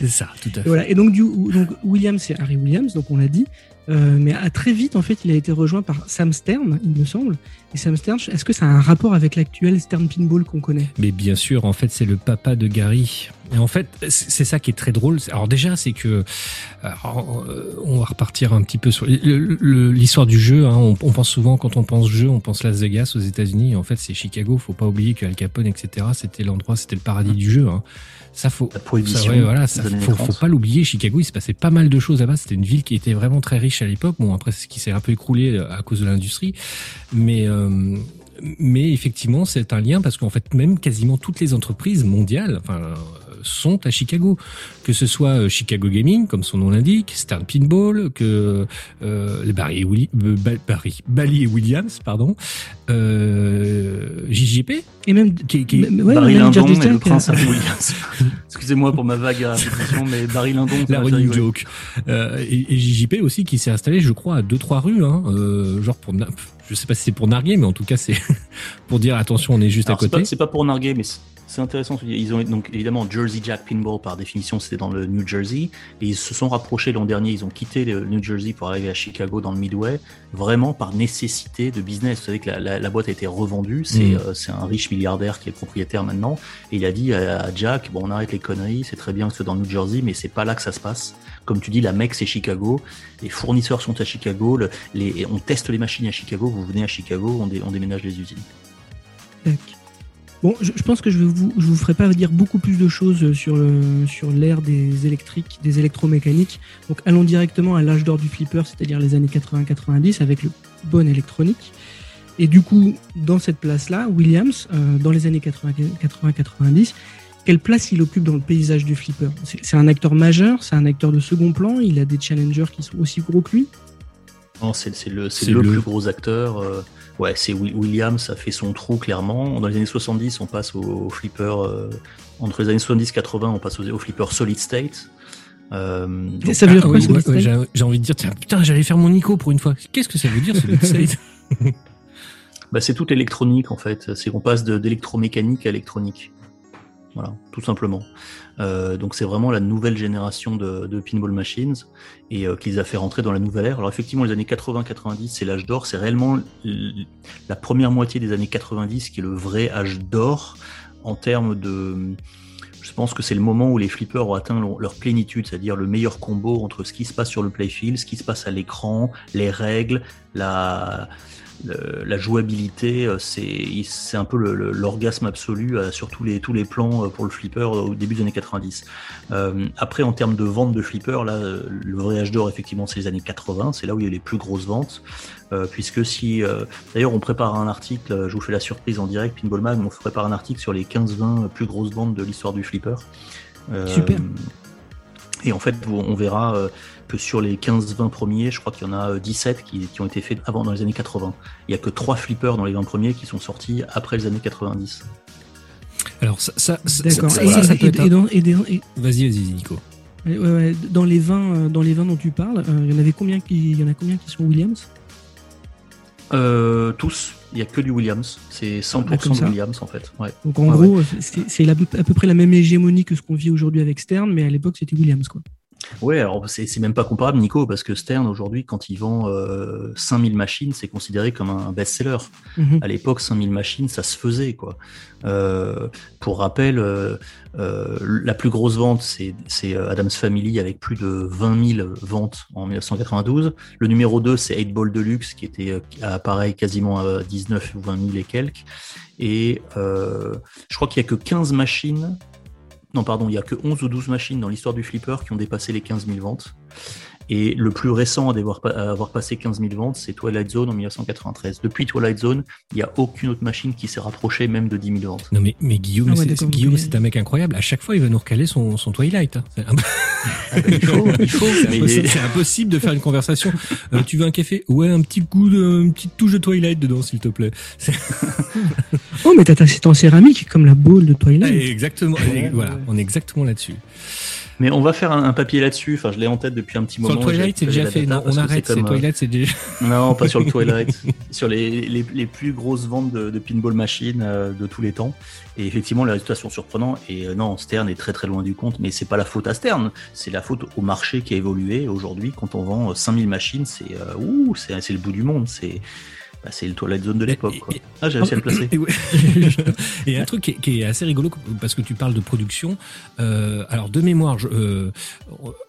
C'est ça, tout à Et fait. voilà. Et donc, du, donc Williams, c'est Harry Williams, donc on l'a dit. Euh, mais à très vite, en fait, il a été rejoint par Sam Stern, il me semble. Et Sam Stern, est-ce que ça a un rapport avec l'actuel Stern Pinball qu'on connaît? Mais bien sûr, en fait, c'est le papa de Gary. Et en fait, c'est ça qui est très drôle. Alors déjà, c'est que alors, euh, on va repartir un petit peu sur l'histoire du jeu. hein. On, on pense souvent quand on pense jeu, on pense Las Vegas aux États-Unis. En fait, c'est Chicago. Faut pas oublier que Al Capone, etc. C'était l'endroit, c'était le paradis du jeu. hein. Ça faut. Ça, ouais, voilà, ça, faut, 30. faut pas l'oublier. Chicago, il se passait pas mal de choses là-bas. C'était une ville qui était vraiment très riche à l'époque. Bon, après, c'est ce qui s'est un peu écroulé euh, à cause de l'industrie, mais euh, mais effectivement, c'est un lien parce qu'en fait, même quasiment toutes les entreprises mondiales, enfin, euh, sont à Chicago. Que ce soit euh, Chicago Gaming, comme son nom l'indique, Stern Pinball, que euh, Barry, et Willi- euh, Ba- Barry, Bally et Williams, pardon, euh, JJP, Et même. qui, qui, mais- ouais, Barry George et le prince euh, Harry Williams. Excusez-moi pour ma vague à répétition, mais Barry Lyndon, ça la running joke. Euh, et, et JJP aussi qui s'est installé, je crois, à deux trois rues, hein, euh, genre pour, je sais pas si c'est pour narguer, mais en tout cas c'est pour dire attention, on est juste Alors, à c'est côté. pas, c'est pas pour narguer, mais c'est- intéressant. Ils ont donc évidemment Jersey Jack Pinball par définition, c'était dans le New Jersey, et ils se sont rapprochés l'an dernier. Ils ont quitté le New Jersey pour arriver à Chicago dans le Midway, vraiment par nécessité de business. Vous savez que la, la- la boîte a été revendue. C'est Mm. euh, un riche milliardaire qui est propriétaire maintenant, et il a dit à, à Jack bon, on arrête les conneries. C'est très bien que ce soit dans le New Jersey, mais c'est pas là que ça se passe. Comme tu dis, la mec c'est Chicago. Les fournisseurs sont à Chicago. le- les, on teste les machines à Chicago. Vous venez à Chicago, on, dé- on déménage les usines. Tac. Bon, je, je pense que je vais vous, je vous ferai pas dire beaucoup plus de choses sur le, sur l'ère des électriques, des électromécaniques. Donc, allons directement à l'âge d'or du flipper, c'est-à-dire les années 80-90 avec le bon électronique. Et du coup, dans cette place-là, Williams, euh, dans les années 80-90, quelle place il occupe dans le paysage du flipper? C'est c'est un acteur majeur, c'est un acteur de second plan, il a des challengers qui sont aussi gros que lui? Non, c'est c'est le, c'est C'est le, le- plus gros acteur. euh, ouais, c'est Wi- Williams, ça fait son trou clairement. Dans les années 70, on passe au, flipper. euh, entre les années 70 et 80, on passe au, flipper solid state. Euh, donc, ça veut dire quoi, ouais, ouais, j'ai envie de dire, tiens, putain, j'allais faire mon Nico pour une fois. Qu'est-ce que ça veut dire, solid state bah, c'est toute électronique en fait. C'est qu'on passe d'électromécanique à électronique. Voilà, tout simplement. Euh, donc c'est vraiment la nouvelle génération de, pinball machines et euh, qui les a fait rentrer dans la nouvelle ère. Alors effectivement, les années 80-90, c'est l'âge d'or. C'est réellement la première moitié des années 90 qui est le vrai âge d'or en termes de. Je pense que c'est le moment où les flippers ont atteint leur plénitude, c'est-à-dire le meilleur combo entre ce qui se passe sur le playfield, ce qui se passe à l'écran, les règles, la, la jouabilité, euh, c'est un peu l'orgasme absolu euh, sur tous les, tous les plans euh, pour le flipper au début des années 90. Euh, après, en termes de vente de flipper, là, le vrai âge d'or, effectivement, c'est les années 80, c'est là où il y a les plus grosses ventes. Euh, puisque si, euh, d'ailleurs, on prépare un article, je vous fais la surprise en direct, Pinball Mag, on prépare un article sur les 15-20 plus grosses ventes de l'histoire du flipper. Super. Et en fait, on verra euh, que sur les 15-20 premiers, je crois qu'il y en a euh, 17 qui, qui ont été faits avant dans les années 80. Il y a que 3 flippers dans les 20 premiers qui sont sortis après les années 90. Alors, ça, ça, D'accord. ça, Et, ça, ça et- un- Vas-y, vas-y, Nico. ouais, ouais, dans les 20, euh, dans les 20 dont tu parles, euh, il y en avait combien qui, il y en a combien qui sont Williams? Euh, tous, il n'y a que du Williams. C'est 100% Ah, comme de ça. Williams en fait. Ouais. Donc en Ouais, gros, c'est à peu près la même hégémonie que ce qu'on vit aujourd'hui avec Stern, mais à l'époque c'était Williams quoi. Ouais, alors c'est même pas comparable, Nico, parce que Stern aujourd'hui, quand il vend euh, 5000 machines, c'est considéré comme un best-seller. Mhm. À l'époque, 5000 machines, ça se faisait, quoi. Euh, pour rappel, euh, euh, la plus grosse vente, c'est Adam's Family avec plus de 20 000 ventes en 1992. Le numéro 2, c'est 8 Ball Deluxe, qui était à pareil quasiment à 19 ou 20 000 et quelques. Et je crois qu'il y a que 15 machines. Non, pardon, il y a que 11 ou 12 machines dans l'histoire du flipper qui ont dépassé les 15 000 ventes. Et le plus récent à avoir passé 15 000 ventes, c'est Twilight Zone en 1993. Depuis Twilight Zone, il n'y a aucune autre machine qui s'est rapprochée même de 10 000 ventes. Non mais, mais Guillaume, Ah ouais, c'est- Guillaume, c'est un mec incroyable. À chaque fois, il va nous recaler son, son Twilight. hein. C'est un- Ah ben, il faut, il faut. c'est mais impossible, c'est impossible de faire une conversation. Euh, tu veux un café? Ouais, un petit coup, de, une petite touche de Twilight dedans, s'il te plaît. C'est- Oh mais t'as c'est en céramique comme la boule de Twilight. exactement. Ouais, voilà, ouais. on est exactement là-dessus. Mais on va faire un, un papier là-dessus. Enfin, je l'ai en tête depuis un petit Sur moment. le Twilight, c'est déjà fait. Non, on arrête. C'est comme, euh, Twilight, c'est déjà. Non, pas sur le Twilight. sur les, les, les plus grosses ventes de, de pinball machines euh, de tous les temps. Et effectivement, les résultats sont surprenants. Et euh, non, Stern est très très loin du compte. Mais c'est pas la faute à Stern. C'est la faute au marché qui a évolué. Aujourd'hui, quand on vend euh, 5000 machines, c'est euh, ouh, c'est c'est le bout du monde. C'est bah, c'est le Twilight Zone de l'époque. Et- et- Ah, j'ai réussi à le placer. Et, ouais. Et un truc qui est, qui est assez rigolo parce que tu parles de production. Euh, alors de mémoire, je- euh,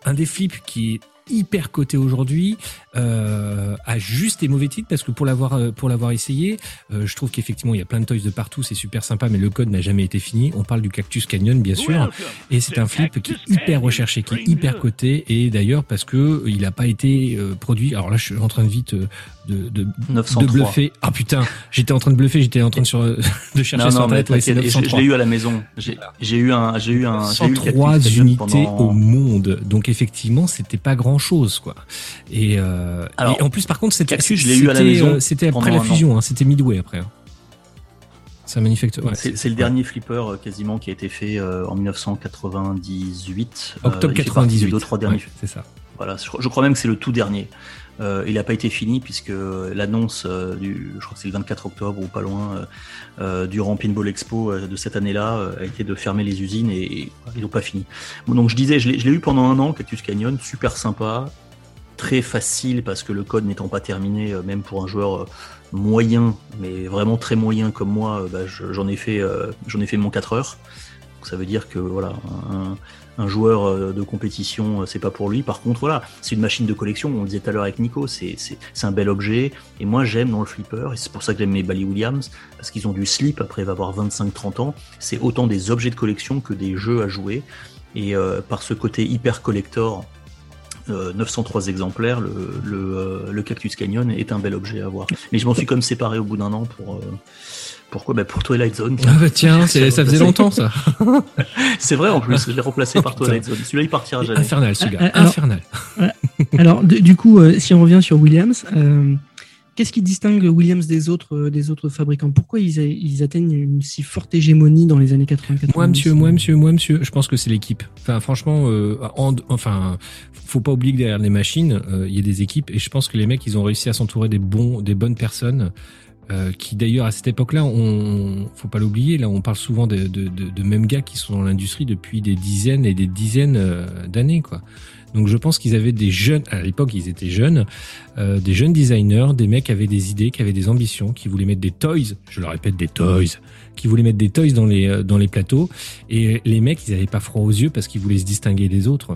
un des flips qui est hyper coté aujourd'hui euh, a juste des mauvais titres parce que pour l'avoir euh, pour l'avoir essayé, euh, je trouve qu'effectivement il y a plein de toys de partout, c'est super sympa, mais le code n'a jamais été fini. On parle du Cactus Canyon bien sûr, et c'est un flip qui est hyper recherché, qui est hyper coté, et d'ailleurs parce que il n'a pas été produit. Alors là, je suis en train de vite euh, de, de, de 903. bluffer. Ah putain, j'étais en train de bluffer, j'étais en train de, sur, de chercher Non, sur non, internet. Ouais, c'est t'inquiète, je, je 903. l'ai eu à la maison. J'ai eu un, j'ai eu un, j'ai eu le 103 Cactus Canyon unités pendant- au monde. Donc effectivement, c'était pas grand chose, quoi. Et, euh, Alors, et en plus, par contre, c'était Cactus, je l'ai eu à la c'était, maison euh, C'était après la fusion, hein, c'était Midway après. hein. C'est un manufacture. ouais, c'est le dernier flipper euh, quasiment qui a été fait euh, en 1998. Euh, Octobre il fait partie des 98. deux, trois derniers. Ouais, c'est ça. Voilà, je, crois- même que c'est le tout dernier. Euh, il n'a pas été fini puisque l'annonce euh, du, je crois que c'est le 24 octobre ou pas loin, euh, euh, Pinball Expo de cette année-là, a été de fermer les usines et, ils n'ont pas fini. Donc je disais, je l'ai eu pendant un an, Cactus Canyon, super sympa, très facile parce que le code n'étant pas terminé, même pour un joueur moyen, mais vraiment très moyen comme moi, bah, je- j'en ai fait, j'en ai fait mon 4 heures. Donc ça veut dire que voilà, un joueur euh, de compétition, euh, c'est pas pour lui. Par contre, voilà, c'est une machine de collection. On le disait tout à l'heure avec Nico, c'est un bel objet. Et moi, j'aime dans le flipper, et c'est pour ça que j'aime mes Bally Williams, parce qu'ils ont du slip. Après, avoir 25-30 ans. C'est autant des objets de collection que des jeux à jouer. Et euh, par ce côté hyper collector, euh, 903 exemplaires, le, le, le Cactus Canyon est un bel objet à voir. Mais je m'en suis comme séparé au bout d'un an pour. Pourquoi? Bah Pour Twilight Zone. Ah bah tiens, c'est- ça faisait longtemps ça. C'est vrai en plus, je l'ai remplacé par. Twilight Zone. Celui-là, il partira jamais. Infernal celui-là, Ah, ah, alors- infernal. Alors, de- du coup, euh, si on revient sur Williams, euh, qu'est-ce qui distingue Williams des autres, euh, des autres fabricants? Pourquoi ils, a- ils atteignent une si forte hégémonie dans les années 80 Moi, monsieur, moi, monsieur, moi, monsieur, je pense que c'est l'équipe. Enfin, franchement, euh, en- enfin, faut pas oublier que derrière les machines, euh, il y a des équipes, et je pense que les mecs, ils ont réussi à s'entourer des bons, des bonnes personnes. Euh, qui d'ailleurs à cette époque-là, on faut pas l'oublier. Là, on parle souvent de, de, de, de mêmes gars qui sont dans l'industrie depuis des dizaines et des dizaines euh, d'années, quoi. Donc, je pense qu'ils avaient des jeunes. À l'époque, ils étaient jeunes, euh, des jeunes designers, des mecs qui avaient des idées, qui avaient des ambitions, qui voulaient mettre des toys. Je le répète, des toys, qui voulaient mettre des toys dans les euh, dans les plateaux. Et les mecs, ils avaient pas froid aux yeux parce qu'ils voulaient se distinguer des autres.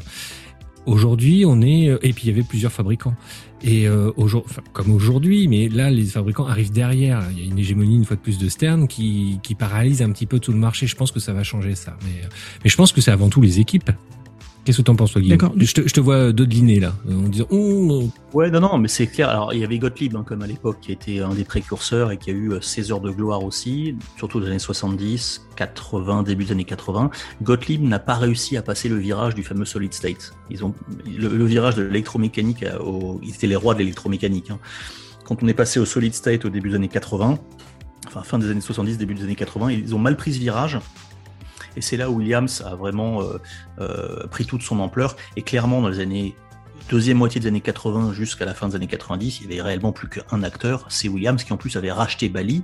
Aujourd'hui, on est et puis il y avait plusieurs fabricants. Et euh, enfin, comme aujourd'hui, mais là, les fabricants arrivent derrière. Il y a une hégémonie une fois de plus de Stern qui qui paralyse un petit peu tout le marché. Je pense que ça va changer ça. Mais euh, mais je pense que c'est avant tout les équipes. Qu'est-ce que t'en penses, toi, Guillaume D'accord. Je te, je te vois dodeliner là, en disant oh, Ouais, non, non, mais c'est clair. Alors, il y avait Gottlieb, hein, comme à l'époque, qui était un des précurseurs et qui a eu euh, ses heures de gloire aussi, surtout dans les années 70, 80, début des années 80. Gottlieb n'a pas réussi à passer le virage du fameux solid state. Ils ont le, le virage de l'électromécanique, euh, au- ils étaient les rois de l'électromécanique. hein. Quand on est passé au solid state au début des années 80, enfin fin des années 70, début des années 80, ils ont mal pris ce virage. Et c'est là où Williams a vraiment euh, euh, pris toute son ampleur. Et clairement, dans les années deuxième moitié des années 80 jusqu'à la fin des années 90, il y avait réellement plus qu'un acteur, c'est Williams, qui en plus avait racheté Bally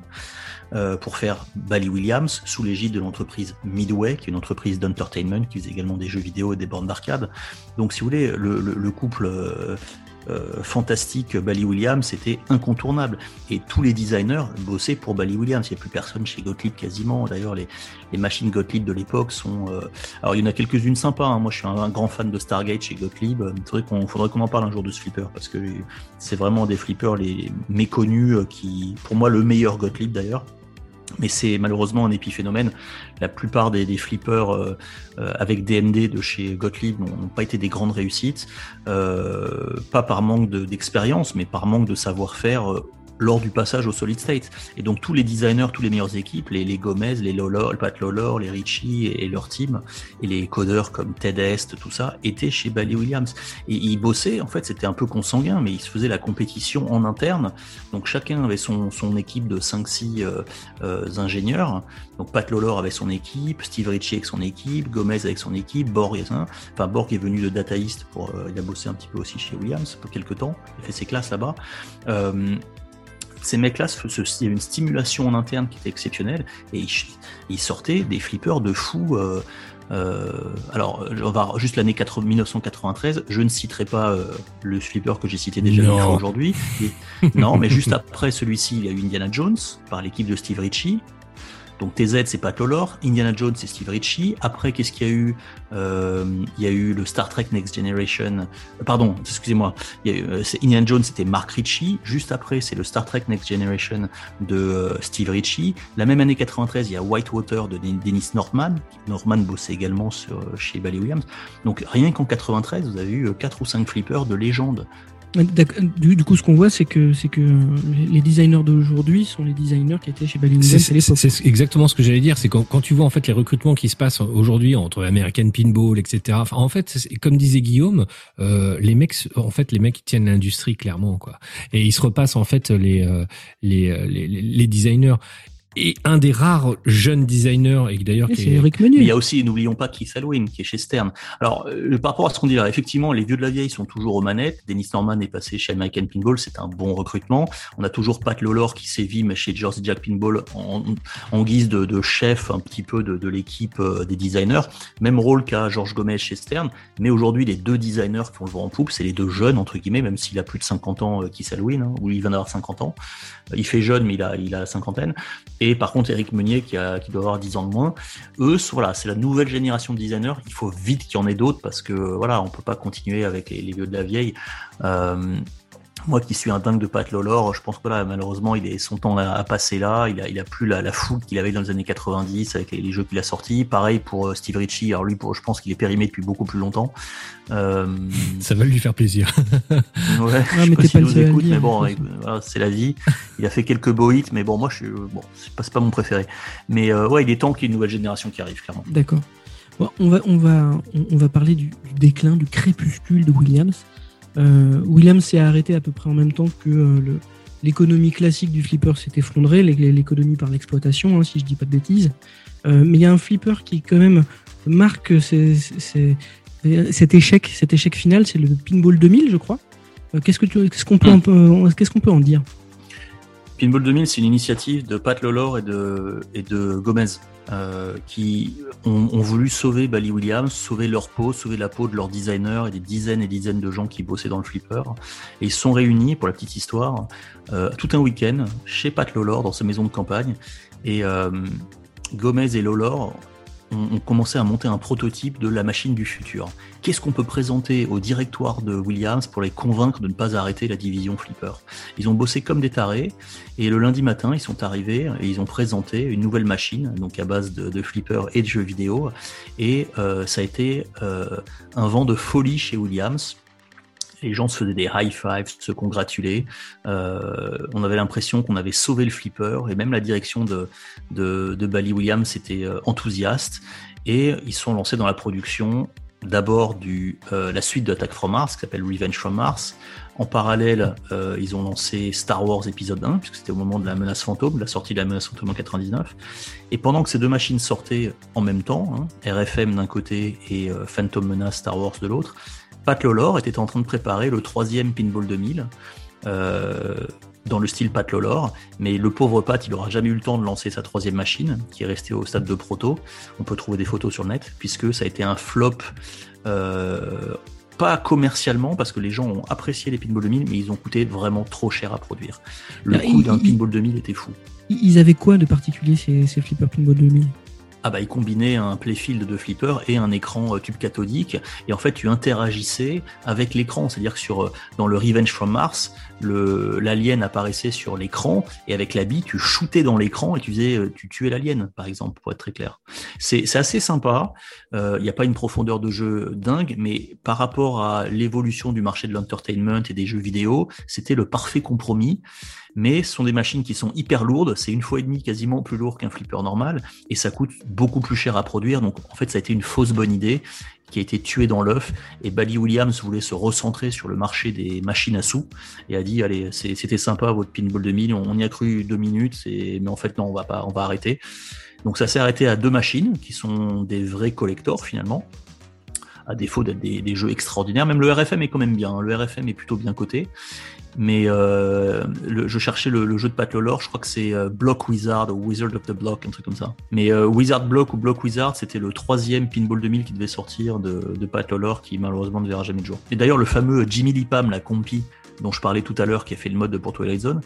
euh, pour faire Bally Williams sous l'égide de l'entreprise Midway, qui est une entreprise d'entertainment qui faisait également des jeux vidéo et des bornes d'arcade. Donc, si vous voulez, le, le- le couple euh, euh, fantastique Bally Williams était incontournable. Et tous les designers bossaient pour Bally Williams. Il n'y a plus personne chez Gottlieb quasiment. D'ailleurs, les, machines Gottlieb de l'époque sont. euh, Alors, il y en a quelques-unes sympas. hein. Moi, je suis un, grand fan de Stargate chez Gottlieb. Qu'on faudrait qu'on en parle un jour de ce flipper parce que c'est vraiment des flippers les méconnus euh, qui, pour moi, le meilleur Gottlieb d'ailleurs. Mais c'est malheureusement un épiphénomène. La plupart des, des flippers euh, euh, avec DMD de chez Gottlieb n'ont pas été des grandes réussites, euh, pas par manque de- d'expérience, mais par manque de savoir-faire lors du passage au solid state. Et donc tous les designers, tous les meilleures équipes, les, les Gomez, les Lolor, Pat Lolor, les Richie et, leur team, et les codeurs comme Ted Est, tout ça, étaient chez Bally Williams. Et ils bossaient, en fait, c'était un peu consanguin, mais ils se faisaient la compétition en interne. Donc chacun avait son, son équipe de 5-6 euh, euh, ingénieurs. Donc Pat Lolor avait son équipe, Steve Ritchie avec son équipe, Gomez avec son équipe, Borg, enfin Borg est venu de Data East pour, euh, il a bossé un petit peu aussi chez Williams pour quelques temps, il a fait ses classes là-bas. Ces mecs-là, il y avait une stimulation en interne qui était exceptionnelle et ils, ils sortaient des flippers de fous. euh, euh, alors, on va juste l'année 80 1993. Je ne citerai pas euh, le flipper que j'ai cité déjà aujourd'hui. Non, mais juste après celui-ci, il y a eu Indiana Jones par l'équipe de Steve Ritchie. Donc TZ, c'est Pat Lolor. Indiana Jones, c'est Steve Ritchie. Après, qu'est-ce qu'il y a eu Euh, Il y a eu le Star Trek Next Generation. euh, Pardon, excusez-moi. Euh, Indiana Jones, c'était Mark Ritchie. Juste après, c'est le Star Trek Next Generation de Steve Ritchie. La même année 93, il y a Whitewater de Den- Dennis Norman. Norman bossait également chez Bally Williams. Donc rien qu'en 93, vous avez eu 4 ou 5 flippers de légende. D'accord. Du, du coup, ce qu'on voit, c'est que, c'est que euh, les- designers d'aujourd'hui sont les designers qui étaient chez Bally C'est c'est- l'époque. c'est exactement ce que j'allais dire. C'est quand, quand tu vois en fait les recrutements qui se passent aujourd'hui entre American Pinball, etc. Enfin, en fait, comme disait Guillaume, euh, les mecs, en fait, les mecs ils tiennent l'industrie clairement, quoi. Et ils se repassent en fait les euh, les, euh, les, les- les designers. Et un des rares jeunes designers, et d'ailleurs C'est est- Eric Mais il y a aussi, n'oublions pas Keith Halloween, qui est chez Stern. Alors, euh, par rapport à ce qu'on dit là, effectivement, les vieux de la vieille sont toujours aux manettes. Dennis Norman est passé chez American Pinball, c'est un bon recrutement. On a toujours Pat Lolor qui sévit, mais chez Jersey Jack Pinball, en, en guise de, de chef un petit peu de, de l'équipe euh, des designers. Même rôle qu'a Georges Gomez chez Stern. Mais aujourd'hui, les deux designers qui ont le vent en poupe, c'est les deux jeunes, entre guillemets, même s'il a plus de 50 ans, euh, Keith Halloween, hein, ou il vient d'avoir 50 ans. Euh, Il fait jeune, mais il a, il a la cinquantaine. Et par contre, Eric Meunier, qui, a, qui doit avoir 10 ans de moins, eux, voilà, c'est la nouvelle génération de designers. Il faut vite qu'il y en ait d'autres parce que voilà, on peut pas continuer avec les, les vieux de la vieille. Euh, moi qui suis un dingue de Pat Lawlor, je pense que là, malheureusement, il est, son temps a, a passé là. Il a, il a plus la, la foule qu'il avait dans les années 90 avec les, les jeux qu'il a sortis. Pareil pour euh, Steve Ritchie. Alors lui, pour, je pense qu'il est périmé depuis beaucoup plus longtemps. Euh, Ça va lui faire plaisir. ouais, Ouais, je sais mais pas s'il nous écoute, bon, voilà, c'est la vie. Il a fait quelques beaux hits, mais bon, moi, je suis, bon, c'est pas, mon préféré. Mais euh, ouais, il est temps qu'il y ait une nouvelle génération qui arrive, clairement. D'accord. Bon, on, va, on, va, on, on va parler du, du déclin, du crépuscule de Williams. Euh, Williams s'est arrêté à peu près en même temps que euh, l'économie classique du flipper s'est effondrée, l'é- l'économie par l'exploitation, hein, si je dis pas de bêtises. Euh, mais il y a un flipper qui quand même marque cet échec, cet échec final, c'est le Pinball 2000, je crois. Qu'est-ce que tu, qu'est-ce qu'on peut, un peu- qu'est-ce qu'on peut en dire? Pinball 2000, c'est une initiative de Pat Lawlor et de, Gomez euh, qui ont, voulu sauver Bally Williams, sauver leur peau, sauver la peau de leurs designers et des dizaines et dizaines de gens qui bossaient dans le flipper. Et ils sont réunis, pour la petite histoire, euh, tout un week-end chez Pat Lawlor dans sa maison de campagne. Et euh, Gomez et Lawlor ont, ont commencé à monter un prototype de la machine du futur. Qu'est-ce qu'on peut présenter au directoire de Williams pour les convaincre de ne pas arrêter la division flipper? Ils ont bossé comme des tarés. Et le lundi matin, ils sont arrivés et ils ont présenté une nouvelle machine, donc à base de, de flipper et de jeux vidéo. Et euh, ça a été euh, un vent de folie chez Williams. Les gens se faisaient des high fives, se congratulaient. Euh, on avait l'impression qu'on avait sauvé le flipper et même la direction de, de, de Bally Williams était euh, enthousiaste. Et ils sont lancés dans la production d'abord euh, la suite de Attack from Mars qui s'appelle Revenge from Mars. En parallèle, euh, ils ont lancé Star Wars épisode 1 puisque c'était au moment de la menace fantôme, la sortie de la menace fantôme en 99. Et pendant que ces deux machines sortaient en même temps, hein, RFM d'un côté et Phantom Menace Star Wars de l'autre, Pat Lawlor était en train de préparer le troisième Pinball 2000. Euh, dans le style Pat Lawlor, mais le pauvre Pat, il aura jamais eu le temps de lancer sa troisième machine, qui est restée au stade de proto. On peut trouver des photos sur le net, puisque ça a été un flop, euh, pas commercialement, parce que les gens ont apprécié les Pinball 2000, mais ils ont coûté vraiment trop cher à produire. Le Ah, coût d'un Pinball 2000 était fou. Ils avaient quoi de particulier ces, ces Flipper Pinball 2000 Ah bah, il combinait un playfield de flipper et un écran euh, tube cathodique. Et en fait, tu interagissais avec l'écran. C'est-à-dire que sur, euh, dans le Revenge from Mars, l'alien apparaissait sur l'écran et avec la bille, tu shootais dans l'écran et tu faisais, euh, tu tuais l'alien, par exemple, pour être très clair. C'est, assez sympa. Euh, Il n'y a pas une profondeur de jeu dingue, mais par rapport à l'évolution du marché de l'entertainment et des jeux vidéo, c'était le parfait compromis. Mais ce sont des machines qui sont hyper lourdes. C'est une fois et demie quasiment plus lourd qu'un flipper normal et ça coûte beaucoup plus cher à produire. Donc en fait, ça a été une fausse bonne idée qui a été tuée dans l'œuf. Et Bally Williams voulait se recentrer sur le marché des machines à sous et a dit allez, c'était sympa votre Pinball 2000, on, on y a cru deux minutes, mais en fait non, on va pas, on va arrêter. Donc ça s'est arrêté à deux machines qui sont des vrais collectors finalement. À défaut d'être des, des jeux extraordinaires, même le RFM est quand même bien. hein. Le RFM est plutôt bien coté. Mais euh, je cherchais le, jeu de Pat Lawlor, je crois que c'est euh, Block Wizard ou Wizard of the Block, un truc comme ça. Mais euh, Wizard Block ou Block Wizard, c'était le troisième Pinball 2000 qui devait sortir de, Pat Lawlor, qui malheureusement ne verra jamais de jour. Et d'ailleurs, le fameux Jimmy Lipam, la compi dont je parlais tout à l'heure, qui a fait le mode pour Twilight Zone,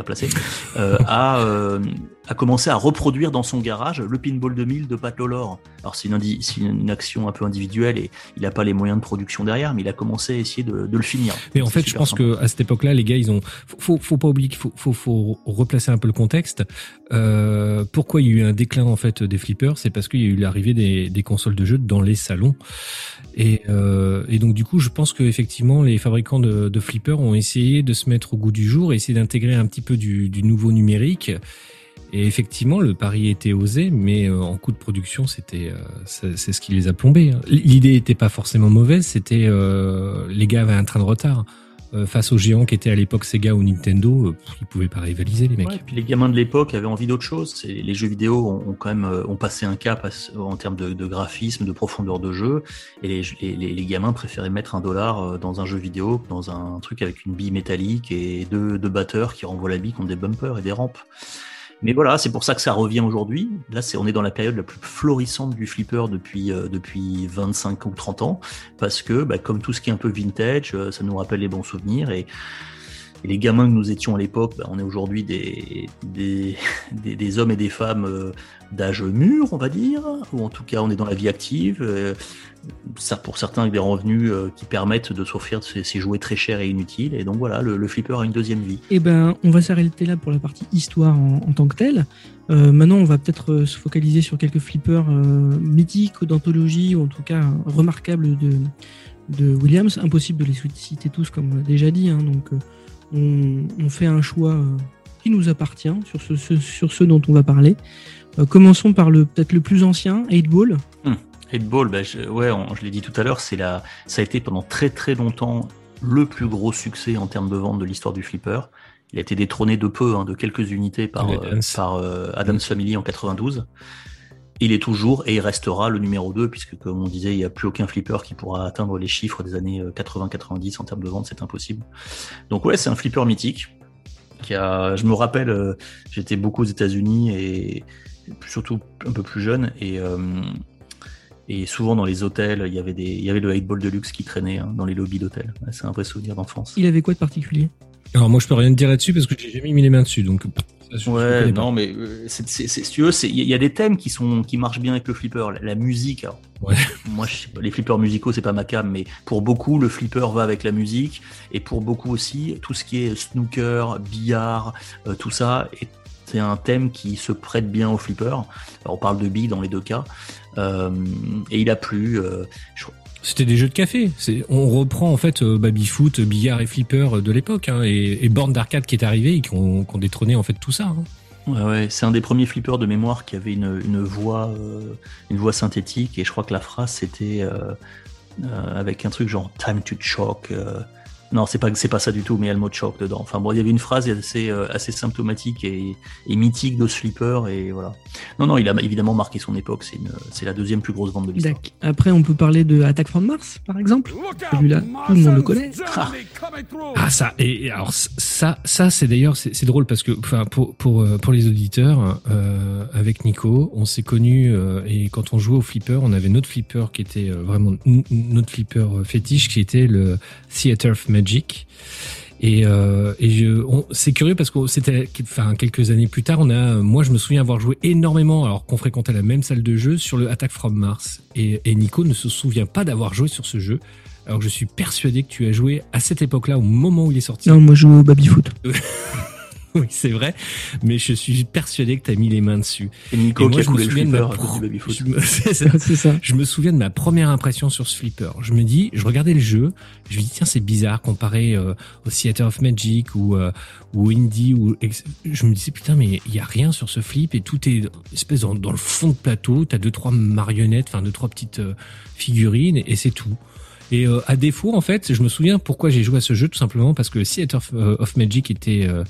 replacé, euh, a, euh, a commencé à reproduire dans son garage le Pinball 2000 de Pat Lawlor. Alors c'est une, action un peu individuelle et il n'a pas les moyens de production derrière, mais il a commencé à essayer de, de le finir. Mais en fait, je pense sympa. que à cette époque-là, les gars, ils ont. Faut, pas oublier qu'il faut, faut, faut replacer un peu le contexte. Euh, pourquoi il y a eu un déclin en fait des flippers? C'est parce qu'il y a eu l'arrivée des, des consoles de jeux dans les salons. Et, euh, et donc du coup, je pense que effectivement, les fabricants de, de flippers ont essayé de se mettre au goût du jour, et essayer d'intégrer un petit peu du, nouveau numérique. Et effectivement, le pari était osé, mais euh, en coût de production, c'était, euh, c'est ce qui les a plombés. hein. L'idée était pas forcément mauvaise, c'était euh, les gars avaient un train de retard Euh, face aux géants qui étaient à l'époque Sega ou Nintendo. euh, pff, ils pouvaient pas rivaliser les mecs. Ouais, et puis les gamins de l'époque avaient envie d'autre chose. Les jeux vidéo ont, ont quand même euh, ont passé un cap en termes de, de graphisme, de profondeur de jeu, et les, les- les- les gamins préféraient mettre un dollar dans un jeu vidéo dans un truc avec une bille métallique et deux, deux batteurs qui renvoient la bille contre des bumpers et des rampes. Mais voilà, c'est pour ça que ça revient aujourd'hui. Là, c'est on est dans la période la plus florissante du flipper depuis euh, depuis 25 ou 30 ans, parce que bah, comme tout ce qui est un peu vintage, euh, ça nous rappelle les bons souvenirs et les gamins que nous étions à l'époque, bah, on est aujourd'hui des, des, des, hommes et des femmes euh, d'âge mûr, on va dire, ou en tout cas on est dans la vie active. Pour certains avec des revenus euh, qui permettent de s'offrir ces, ces jouets très chers et inutiles. Et donc voilà, le, le flipper a une deuxième vie. Eh ben, on va s'arrêter là pour la partie histoire en, en tant que telle. Euh, maintenant, on va peut-être euh, se focaliser sur quelques flippers euh, mythiques ou d'anthologie, ou en tout cas remarquables de, de Williams. Impossible de les citer tous, comme on l'a déjà dit. hein. donc, on, on fait un choix qui nous appartient sur ce, ce- sur ceux dont on va parler. Euh, commençons par le peut-être le plus ancien, 8 Ball. 8 Ball, bah, je, ouais, on- je l'ai dit tout à l'heure, c'est la, ça a été pendant très très longtemps le plus gros succès en termes de vente de l'histoire du flipper. Il a été détrôné de peu, hein, de quelques unités par, euh, par euh, Adams Family en 92. Il est toujours et il restera le numéro 2 puisque comme on disait, il n'y a plus aucun flipper qui pourra atteindre les chiffres des années euh, 80-90 en termes de vente, c'est impossible. Donc ouais, c'est un flipper mythique. Qui a, je me rappelle, euh, j'étais beaucoup aux États-Unis et surtout un peu plus jeune et euh, et souvent dans les hôtels, il y avait des, il y avait le 8 ball de luxe qui traînait hein, dans les lobbies d'hôtels. C'est un vrai souvenir d'enfance. Il avait quoi de particulier? Alors moi je peux rien te dire là-dessus parce que j'ai jamais mis les mains dessus, donc ça, Ouais, non, mais euh, c'est, c'est, c'est- si tu veux, c'est- il y, a- il y a des thèmes qui sont, qui marchent bien avec le flipper. La, la musique, alors, Ouais. moi, je sais pas, les flippers musicaux, c'est pas ma cam, mais pour beaucoup, le flipper va avec la musique, et pour beaucoup aussi, tout ce qui est snooker, billard, euh, tout ça, est- c'est un thème qui se prête bien au flipper. Alors, on parle de billes dans les deux cas, euh, et il a plu. euh, je- C'était des jeux de café. On reprend en fait euh, baby-foot, billard et flipper de l'époque, hein, et, et bornes d'arcade qui est arrivé et qui ont, qui ont détrôné en fait tout ça. hein. Ouais, ouais, c'est un des premiers flippers de mémoire qui avait une, une voix, euh, une voix synthétique, et je crois que la phrase c'était euh, euh, avec un truc genre time to choke. Non, c'est pas c'est pas ça du tout, mais il y a le mot choke dedans. Enfin bon, il y avait une phrase assez euh, assez symptomatique et, et mythique de ce flipper, et voilà. Non, non, il a évidemment marqué son époque. C'est la deuxième plus grosse vente de l'histoire. Après, on peut parler de Attack from Mars, par exemple. Celui-là, tout le monde le connaît. Through. Ah ça et et alors ça ça c'est d'ailleurs c'est drôle parce que enfin pour pour euh, pour les auditeurs euh, avec Nico on s'est connus euh, et quand on jouait au flipper on avait notre flipper qui était euh, vraiment notre flipper fétiche qui était le Theater of Magic et euh, et c'est curieux parce que c'était enfin quelques années plus tard on a moi je me souviens avoir joué énormément alors qu'on fréquentait la même salle de jeu sur le Attack from Mars et et Nico ne se souvient pas d'avoir joué sur ce jeu alors que je suis persuadé que tu as joué à cette époque-là, au moment où il est sorti. Non, moi, je joue au baby-foot. Oui, c'est vrai, mais je suis persuadé que tu as mis les mains dessus. Et Nico Et moi, qui a je me coulé le souviens flipper pro- je me- ça. Je me souviens de ma première impression sur ce flipper. Je me dis, je regardais le jeu, je me dis tiens c'est bizarre comparé euh, au Theater of Magic ou euh, ou Indie ou ex- je me disais putain mais il y a rien sur ce flip et tout est espèce dans, dans le fond de plateau. T'as deux trois marionnettes, enfin deux trois petites euh, figurines et c'est tout. Et euh, à défaut, en fait, je me souviens pourquoi j'ai joué à ce jeu, tout simplement parce que Theater of, euh, of Magic était euh,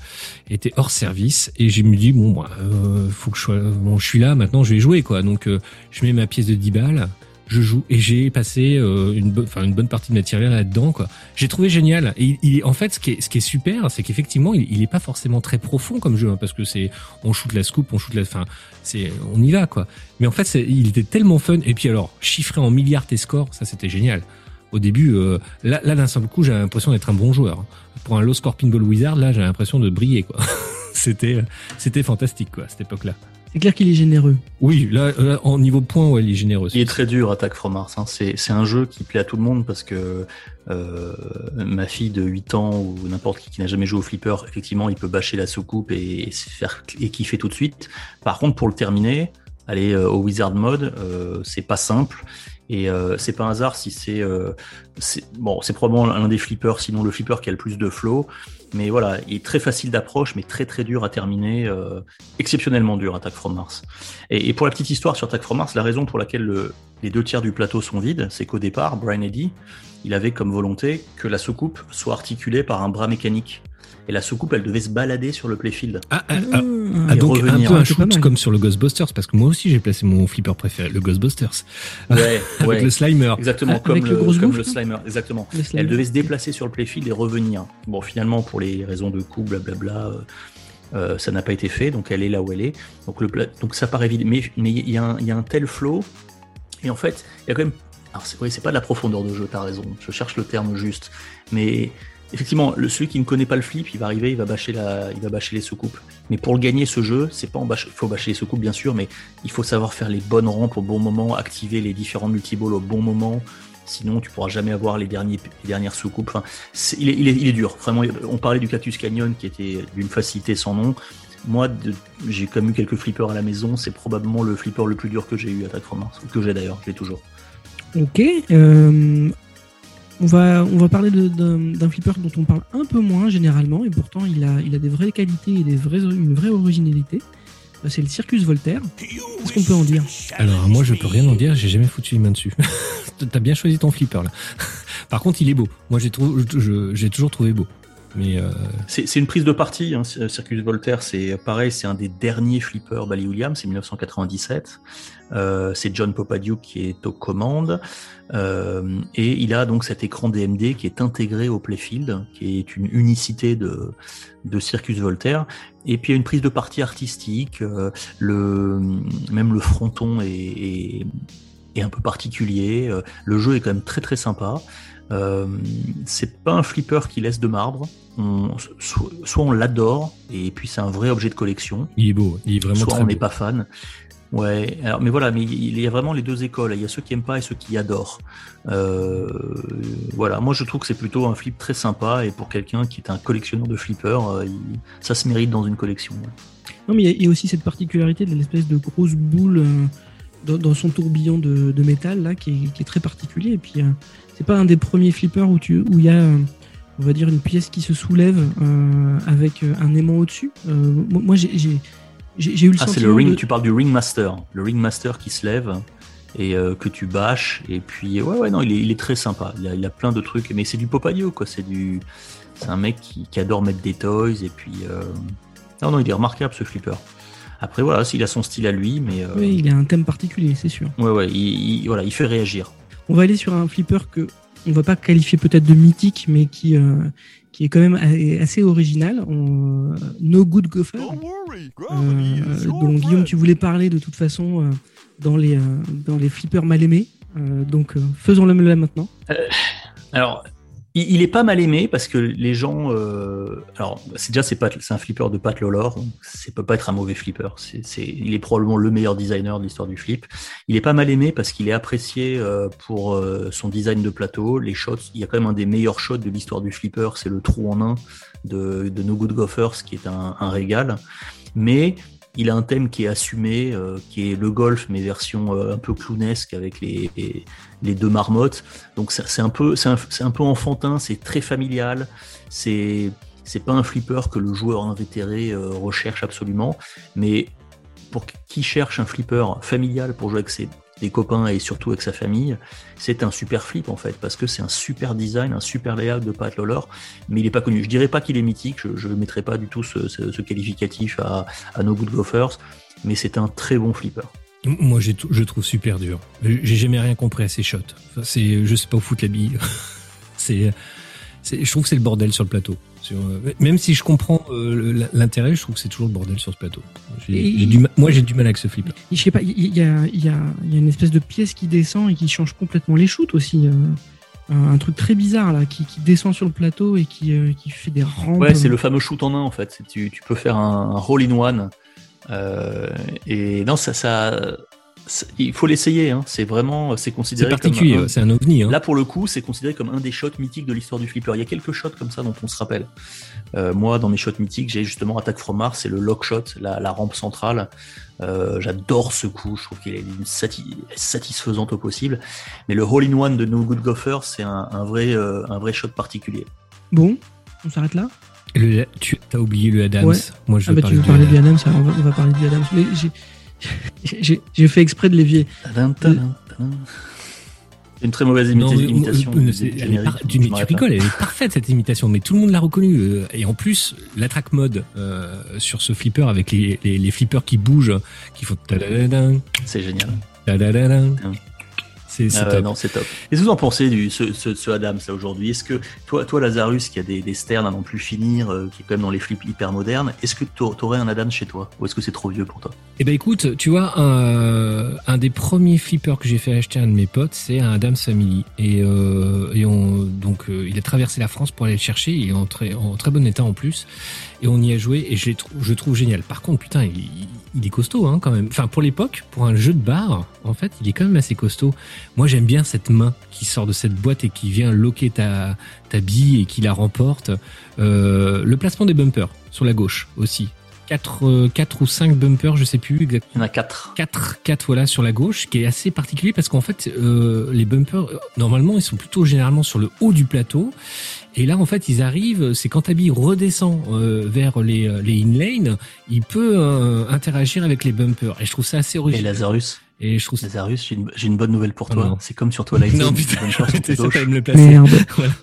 était hors service et je me dis bon, bah, euh, faut que je sois, bon, je suis là maintenant, je vais jouer quoi. Donc euh, je mets ma pièce de 10 balles, je joue et j'ai passé euh, une enfin une bonne partie de ma tirelire là-dedans quoi. J'ai trouvé génial. Et il, il- en fait, ce qui est, ce qui est super, c'est qu'effectivement, il, il est pas forcément très profond comme jeu hein, parce que c'est on shoot la scoop, on shoot la, enfin c'est on y va quoi. Mais en fait, il était tellement fun. Et puis alors, chiffré en milliards tes scores, ça c'était génial. Au début, euh, là, là d'un seul coup, j'avais l'impression d'être un bon joueur. Pour un low score pinball wizard, là, j'avais l'impression de briller, quoi. c'était, c'était fantastique, quoi, à cette époque-là. C'est clair qu'il est généreux. Oui, là, là, en niveau point, ouais, il est généreux. Il est très dur, Attack from Mars. hein. C'est, c'est un jeu qui plaît à tout le monde parce que euh, ma fille de 8 ans ou n'importe qui qui n'a jamais joué au flipper, effectivement, il peut bâcher la soucoupe et, et se faire et kiffer tout de suite. Par contre, pour le terminer, aller euh, au Wizard Mode, euh, c'est pas simple. Et euh, c'est pas un hasard si c'est, euh, bon, c'est probablement l'un des flippers, sinon le flipper qui a le plus de flow. Mais voilà, il est très facile d'approche, mais très très dur à terminer, euh, exceptionnellement dur Attack from Mars. Et, et pour la petite histoire sur Attack from Mars, la raison pour laquelle le- les deux tiers du plateau sont vides, c'est qu'au départ, Brian Eddy, il avait comme volonté que la soucoupe soit articulée par un bras mécanique. Et la soucoupe, elle devait se balader sur le playfield. Ah, ah, ah, Ah, ah, donc revenir. un peu un pas shoot comme sur le Ghostbusters, parce que moi aussi j'ai placé mon flipper préféré, le Ghostbusters, Ouais, avec ouais. le Slimer. Exactement, Ah, comme, le le, gros comme gouffre, le là Slimer, exactement. le. Elle devait se déplacer sur le playfield et revenir. Bon, finalement, pour les raisons de coût, blablabla, euh, euh, ça n'a pas été fait, donc elle est là où elle est. Donc, le pla- donc ça paraît vide, mais mais il y, a un- il y a un tel flow, et en fait, il y a quand même. Alors, c'est oui, c'est pas de la profondeur de jeu, t'as raison, je cherche le terme juste, mais Effectivement, celui qui ne connaît pas le flip, il va arriver, il va bâcher, la, il va les soucoupes. Mais pour le gagner, ce jeu, c'est pas en bâche, il faut bâcher les soucoupes bien sûr, mais il faut savoir faire les bonnes rampes au bon moment, activer les différents multiballs au bon moment. Sinon, tu pourras jamais avoir les, derniers, dernières soucoupes. Il, est, dur. Vraiment, on parlait du Cactus Canyon qui était d'une facilité sans nom. Moi, j'ai quand même eu quelques flippers à la maison. C'est probablement le flipper le plus dur que j'ai eu, Mars, ou que j'ai d'ailleurs, je l'ai toujours. Ok. euh, on, va, on va parler d'un flipper dont on parle un peu moins généralement, et pourtant il a, il a des vraies qualités et des une vraie originalité. Euh, C'est le Circus Voltaire. Qu'est-ce qu'on peut en dire? Alors moi je peux rien en dire, j'ai jamais foutu les mains dessus. T'as bien choisi ton flipper là. Par contre il est beau. Moi j'ai toujours trouvé beau. Euh, C'est une prise de parti. Hein. Circus Voltaire, c'est pareil, c'est un des derniers flippers Bally Williams, c'est 1997. Euh, c'est John Popadiuk qui est aux commandes. Euh, et il a donc cet écran DMD qui est intégré au Playfield, qui est une unicité de, de Circus Voltaire. Et puis il y a une prise de partie artistique. euh, le, même le fronton est, est, est un peu particulier. euh, Le jeu est quand même très très sympa. Euh, c'est pas un flipper qui laisse de marbre. On- soit, soit on l'adore et puis c'est un vrai objet de collection, il est beau, il est vraiment soit très on n'est pas fan. Ouais, alors, mais voilà, mais il y a vraiment les deux écoles. Il y a ceux qui aiment pas et ceux qui adorent. Euh, voilà, moi je trouve que c'est plutôt un flip très sympa et pour quelqu'un qui est un collectionneur de flippers, euh, il- ça se mérite dans une collection. ouais. Non, mais il y y, a aussi cette particularité de l'espèce de grosse boule euh, dans, dans son tourbillon de, de métal là, qui est, qui est très particulier. Et puis, euh, c'est pas un des premiers flippers où tu- où il y a, euh, on va dire, une pièce qui se soulève euh, avec un aimant au-dessus. Euh, moi, j'ai eu le Ah, c'est le ring, de- tu parles du ringmaster. Le ringmaster qui se lève et euh, que tu bâches. Et puis, ouais, ouais, non, il est, il est très sympa. Il a, il a plein de trucs. Mais c'est du Popadio, quoi. C'est du. C'est un mec qui, qui adore mettre des toys. Et puis. Non, non, il est remarquable ce flipper. Après, voilà, s'il a son style à lui, mais. euh, Oui, il a un thème particulier, c'est sûr. Ouais, ouais, il, il- voilà, il fait réagir. On va aller sur un flipper que on va pas qualifier peut-être de mythique, mais qui, euh, qui est quand même assez original. On- no Good Gopher. euh, dont Guillaume, tu voulais parler de toute façon euh, dans, les, euh, dans les flippers mal aimés. Euh, donc euh, faisons-le là maintenant. Alors, il, est pas mal aimé parce que les gens. euh, alors, c'est déjà c'est un flipper de Pat donc c'est peut pas être un mauvais flipper. C'est, il est probablement le meilleur designer de l'histoire du flip. Il est pas mal aimé parce qu'il est apprécié euh, pour euh, son design de plateau, les shots. Il y a quand même un des meilleurs shots de l'histoire du flipper, c'est le trou en un de, de No Good Gophers, qui est un, un régal. Mais il a un thème qui est assumé, euh, qui est le golf, mais version euh, un peu clownesque avec les, les, les deux marmottes. Donc c'est un peu, c'est un, peu enfantin, c'est très familial. C'est c'est pas un flipper que le joueur invétéré euh, recherche absolument, mais pour qui cherche un flipper familial pour jouer avec ses copains et surtout avec sa famille, c'est un super flip en fait, parce que c'est un super design, un super layout de Pat Lawlor, mais il est pas connu. Je dirais pas qu'il est mythique, je ne mettrai pas du tout ce qualificatif à, à No Good Gophers, mais c'est un très bon flipper. Moi je trouve super dur. J'ai jamais rien compris à ces shots. Enfin, c'est je sais pas où foutre la bille. c'est c'est- je trouve que c'est le bordel sur le plateau. Sur, euh, même si je comprends euh, l'intérêt, je trouve que c'est toujours le bordel sur ce plateau. J'ai- Et- j'ai du ma- moi j'ai du mal avec ce flipper. Je sais pas, il y, y a, il y, a, il y a une espèce de pièce qui descend et qui change complètement les shoots aussi. euh, un, truc très bizarre là, qui, qui descend sur le plateau et qui, euh, qui fait des rampes. Ouais, c'est le fameux shoot en un en fait. Tu peux faire un, un roll in one. Euh, et non, ça, ça, ça- il faut l'essayer. Hein. C'est vraiment, c'est C'est considéré particulier, comme un- c'est un ovni. Hein. Là, pour le coup, c'est considéré comme un des shots mythiques de l'histoire du flipper. Il y a quelques shots comme ça dont on se rappelle. Euh, moi, dans mes shots mythiques, j'ai justement Attack from Mars, c'est le lock shot, la, la rampe centrale. Euh, J'adore ce coup, je trouve qu'il est d'une sati- satisfaisante au possible. Mais le Hole in One de No Good Gopher, c'est un, un vrai, euh, un vrai shot particulier. Bon, on s'arrête là? Le- tu as oublié le Adams. Ouais. Moi je Ah veux bah tu parler veux du parler Adams. du Adams, on va, on va parler du Adams. Mais j'ai- j'ai j'ai fait exprès de l'évier. Une très mauvaise Non, imita- imitation euh, du elle par- tu, tu rigoles, elle est parfaite cette imitation, mais tout le monde l'a reconnue. euh, Et en plus, la track mode euh, sur ce flipper avec les, les, les flippers qui bougent, qui font C'est génial. C'est Ah top. non, c'est top. Qu'est-ce que vous en pensez du ce, ce, ce Adams là aujourd'hui Est-ce que toi, toi Lazarus, qui a des, des sternes à n'en plus finir, euh, qui est quand même dans les flips hyper modernes, est-ce que t'au- t'aurais un Adams chez toi? Ou est-ce que c'est trop vieux pour toi? Eh ben écoute, tu vois, un, un des premiers flippers que j'ai fait acheter à un de mes potes, c'est un Adams Family. Et, euh, et on, donc, euh, il a traversé la France pour aller le chercher. Il est en très, en très bon état en plus. Et on y a joué et je, je le trouve génial. Par contre, putain, il, il est costaud hein, quand même. Enfin, pour l'époque, pour un jeu de bar, en fait, il est quand même assez costaud. Moi, j'aime bien cette main qui sort de cette boîte et qui vient loquer ta, ta bille et qui la remporte. Euh, le placement des bumpers sur la gauche aussi. 4, quatre ou 5 bumpers, je sais plus exactement. Il y en a quatre. 4, 4 voilà sur la gauche, qui est assez particulier parce qu'en fait, euh, les bumpers, euh, normalement, ils sont plutôt généralement sur le haut du plateau. Et là, en fait, ils arrivent, c'est quand Tabi redescend euh, vers les, euh, les in-lane, il peut euh, interagir avec les bumpers. Et je trouve ça assez Et original. Lazarus, Et je trouve ça... Lazarus, j'ai une, j'ai une bonne nouvelle pour Oh toi. non. c'est comme sur Twilight Non, Zone, putain, à ça gauche. fallait me le placer. Merde. Voilà.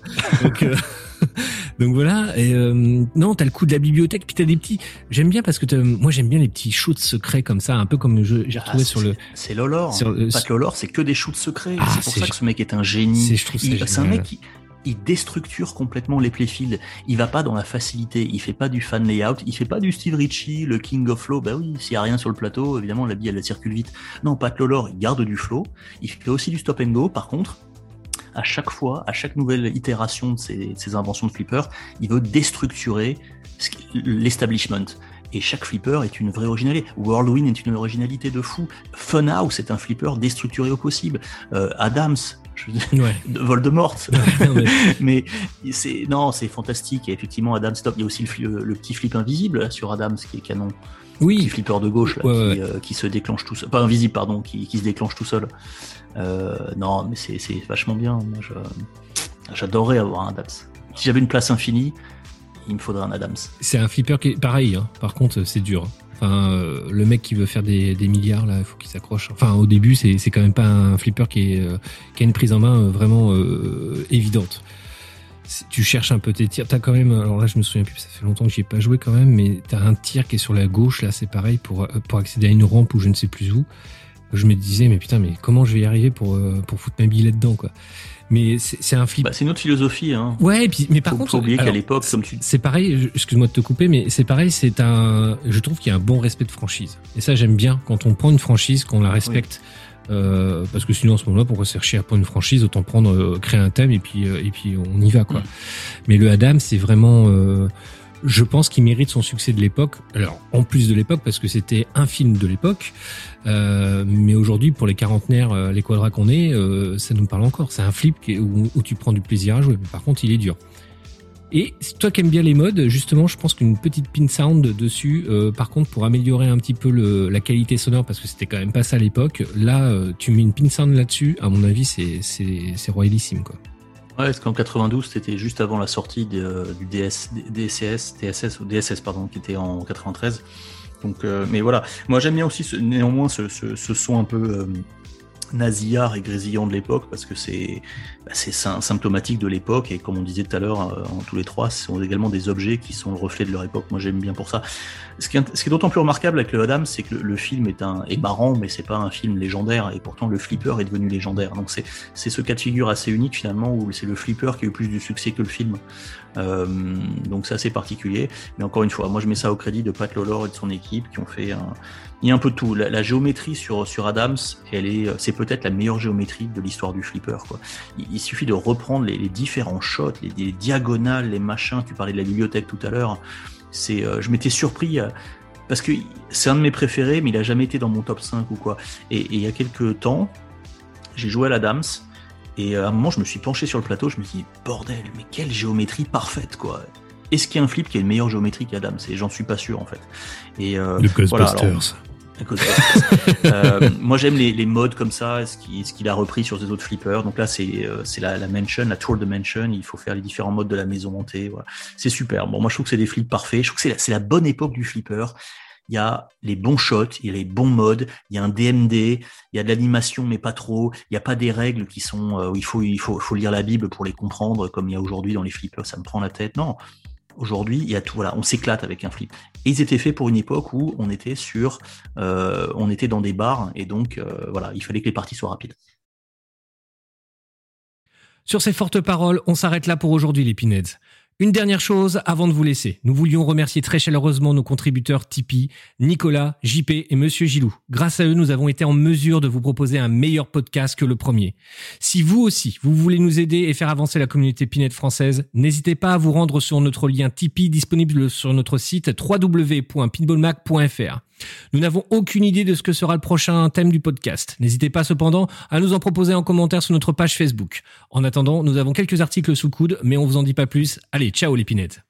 Donc, euh, donc voilà. Et euh, non, t'as le coup de la bibliothèque, puis t'as des petits. J'aime bien parce que moi j'aime bien les petits shoots secrets comme ça, un peu comme j'ai Ah, retrouvé c'est- sur le. C'est Lolor. le- Pas que Lolor, c'est que des shoots secrets. Ah, c'est pour ça que ce mec est un génie. C'est- un mec qui il déstructure complètement les playfields. Il va pas dans la facilité. Il fait pas du fan layout. Il fait pas du Steve Ritchie, le King of Flow. Bah oui, s'il y a rien sur le plateau, évidemment, la bille, elle circule vite. Non, Pat Lolor, il garde du flow. Il fait aussi du stop and go. Par contre, à chaque fois, à chaque nouvelle itération de ses, de ses inventions de flipper, il veut déstructurer l'establishment. Et chaque flipper est une vraie originalité. Whirlwind est une originalité de fou. Funhouse est un flipper déstructuré au possible. Euh, Adams, je Ouais. de Voldemort. Mais- c'est non, c'est fantastique. Et effectivement, Adams Stop. Il y a aussi le, le petit flip invisible là, sur Adams qui est canon. Petit Oui. flipper de gauche là, Ouais, qui, euh, qui se déclenche tout seul. Pas invisible, pardon, qui, qui se déclenche tout seul. Euh, non, mais c'est vachement bien. J'adorerais avoir un Adams. Si j'avais une place infinie, il me faudrait un Adams. C'est un flipper qui est pareil. hein. Par contre, c'est dur. hein. Le mec qui veut faire des, milliards là, il faut qu'il s'accroche. Enfin, au début, c'est quand même pas un flipper qui euh, qui a une prise en main euh, vraiment évidente. Tu cherches un peu tes tirs, t'as quand même. Alors là, je me souviens plus, ça fait longtemps que j'y ai pas joué quand même, mais t'as un tir qui est sur la gauche là, c'est pareil pour pour accéder à une rampe ou je ne sais plus où. Je me disais, mais putain, mais comment je vais y arriver pour euh, pour foutre ma bille là-dedans quoi. Mais c'est un flip. Bah, c'est une autre philosophie. Hein. ouais, et puis mais par Faut contre, pas oublier qu'à l'époque, comme tu c'est pareil, excuse-moi de te couper, mais c'est pareil, c'est un, je trouve qu'il y a un bon respect de franchise. Et ça, j'aime bien quand on prend une franchise, qu'on la respecte. Euh, parce que sinon, en ce moment-là, pourquoi chercher à prendre une franchise, autant prendre, euh, créer un thème et puis, euh, et puis on y va, quoi. Mm. Mais le Adam, c'est vraiment, euh, je pense qu'il mérite son succès de l'époque. Alors, en plus de l'époque, parce que c'était un film de l'époque. Euh, mais aujourd'hui, pour les quarantenaires, euh, les quadras qu'on est, euh, ça nous parle encore. C'est un flip où, tu prends du plaisir à jouer. Mais par contre, il est dur. Et toi qui aimes bien les modes, justement, je pense qu'une petite pin sound dessus, par contre, pour améliorer un petit peu la qualité sonore, parce que c'était quand même pas ça à l'époque, là, tu mets une pin sound là-dessus, à mon avis, c'est royalissime, quoi. Ouais, parce qu'en 92, c'était juste avant la sortie de- du DS, DCS, DSS ou DSS pardon, qui était en 93. Donc, euh, mais voilà, moi j'aime bien aussi ce- néanmoins ce, ce, ce son un peu euh, nasillard et grésillant de l'époque parce que c'est c'est sym- symptomatique de l'époque et comme on disait tout à l'heure euh, en tous les trois, ce sont également des objets qui sont le reflet de leur époque. Moi j'aime bien pour ça. Ce qui est, d'autant plus remarquable avec le Adam, c'est que le, film est un est marrant, mais c'est pas un film légendaire et pourtant le flipper est devenu légendaire. Donc c'est c'est ce cas de figure assez unique finalement où c'est le flipper qui a eu plus du succès que le film. Euh, donc c'est assez particulier. Mais encore une fois, moi je mets ça au crédit de Pat Lawlor et de son équipe qui ont fait un, il y a un peu de tout. La, géométrie sur sur Adams, elle est, c'est peut-être la meilleure géométrie de l'histoire du flipper. Quoi. Il suffit de reprendre les, les différents shots, les, les diagonales, les machins. Tu parlais de la bibliothèque tout à l'heure. C'est, euh, je m'étais surpris. euh, parce que c'est un de mes préférés, mais il a jamais été dans mon top 5 ou quoi. Et, et il y a quelques temps, j'ai joué à l'Adams, et euh, à un moment, je me suis penché sur le plateau, je me suis dit, bordel, mais quelle géométrie parfaite, quoi. Est-ce qu'il y a un flip qui a une meilleure géométrie qu'Adams Et j'en suis pas sûr, en fait. Et, euh, Le voilà, alors, Euh, moi, j'aime les, les modes comme ça, ce qu'il a repris sur ses autres flippers. Donc là, c'est euh, la, la mansion, la tour de mansion. Il faut faire les différents modes de la maison hantée. Voilà. C'est super. Bon, moi, je trouve que c'est des flips parfaits. Je trouve que c'est la, la bonne époque du flipper. Il y a les bons shots, il y a les bons modes, il y a un DMD, il y a de l'animation mais pas trop. Il n'y a pas des règles qui sont euh, il faut il faut faut lire la Bible pour les comprendre comme il y a aujourd'hui dans les flippers. Ça me prend la tête. Non. Aujourd'hui, il y a tout. Voilà, on s'éclate avec un flip. Et ils étaient faits pour une époque où on était sur, euh, on était dans des bars et donc euh, voilà, il fallait que les parties soient rapides. Sur ces fortes paroles, on s'arrête là pour aujourd'hui, les Pinheads. Une dernière chose avant de vous laisser. Nous voulions remercier très chaleureusement nos contributeurs Tipeee, Nicolas, JP et Monsieur Gilou. Grâce à eux, nous avons été en mesure de vous proposer un meilleur podcast que le premier. Si vous aussi, vous voulez nous aider et faire avancer la communauté Pinhead française, n'hésitez pas à vous rendre sur notre lien Tipeee disponible sur notre site www.pinballmac.fr. Nous n'avons aucune idée de ce que sera le prochain thème du podcast. N'hésitez pas cependant à nous en proposer en commentaire sur notre page Facebook. En attendant, nous avons quelques articles sous coude, mais on vous en dit pas plus. Allez, ciao les pinettes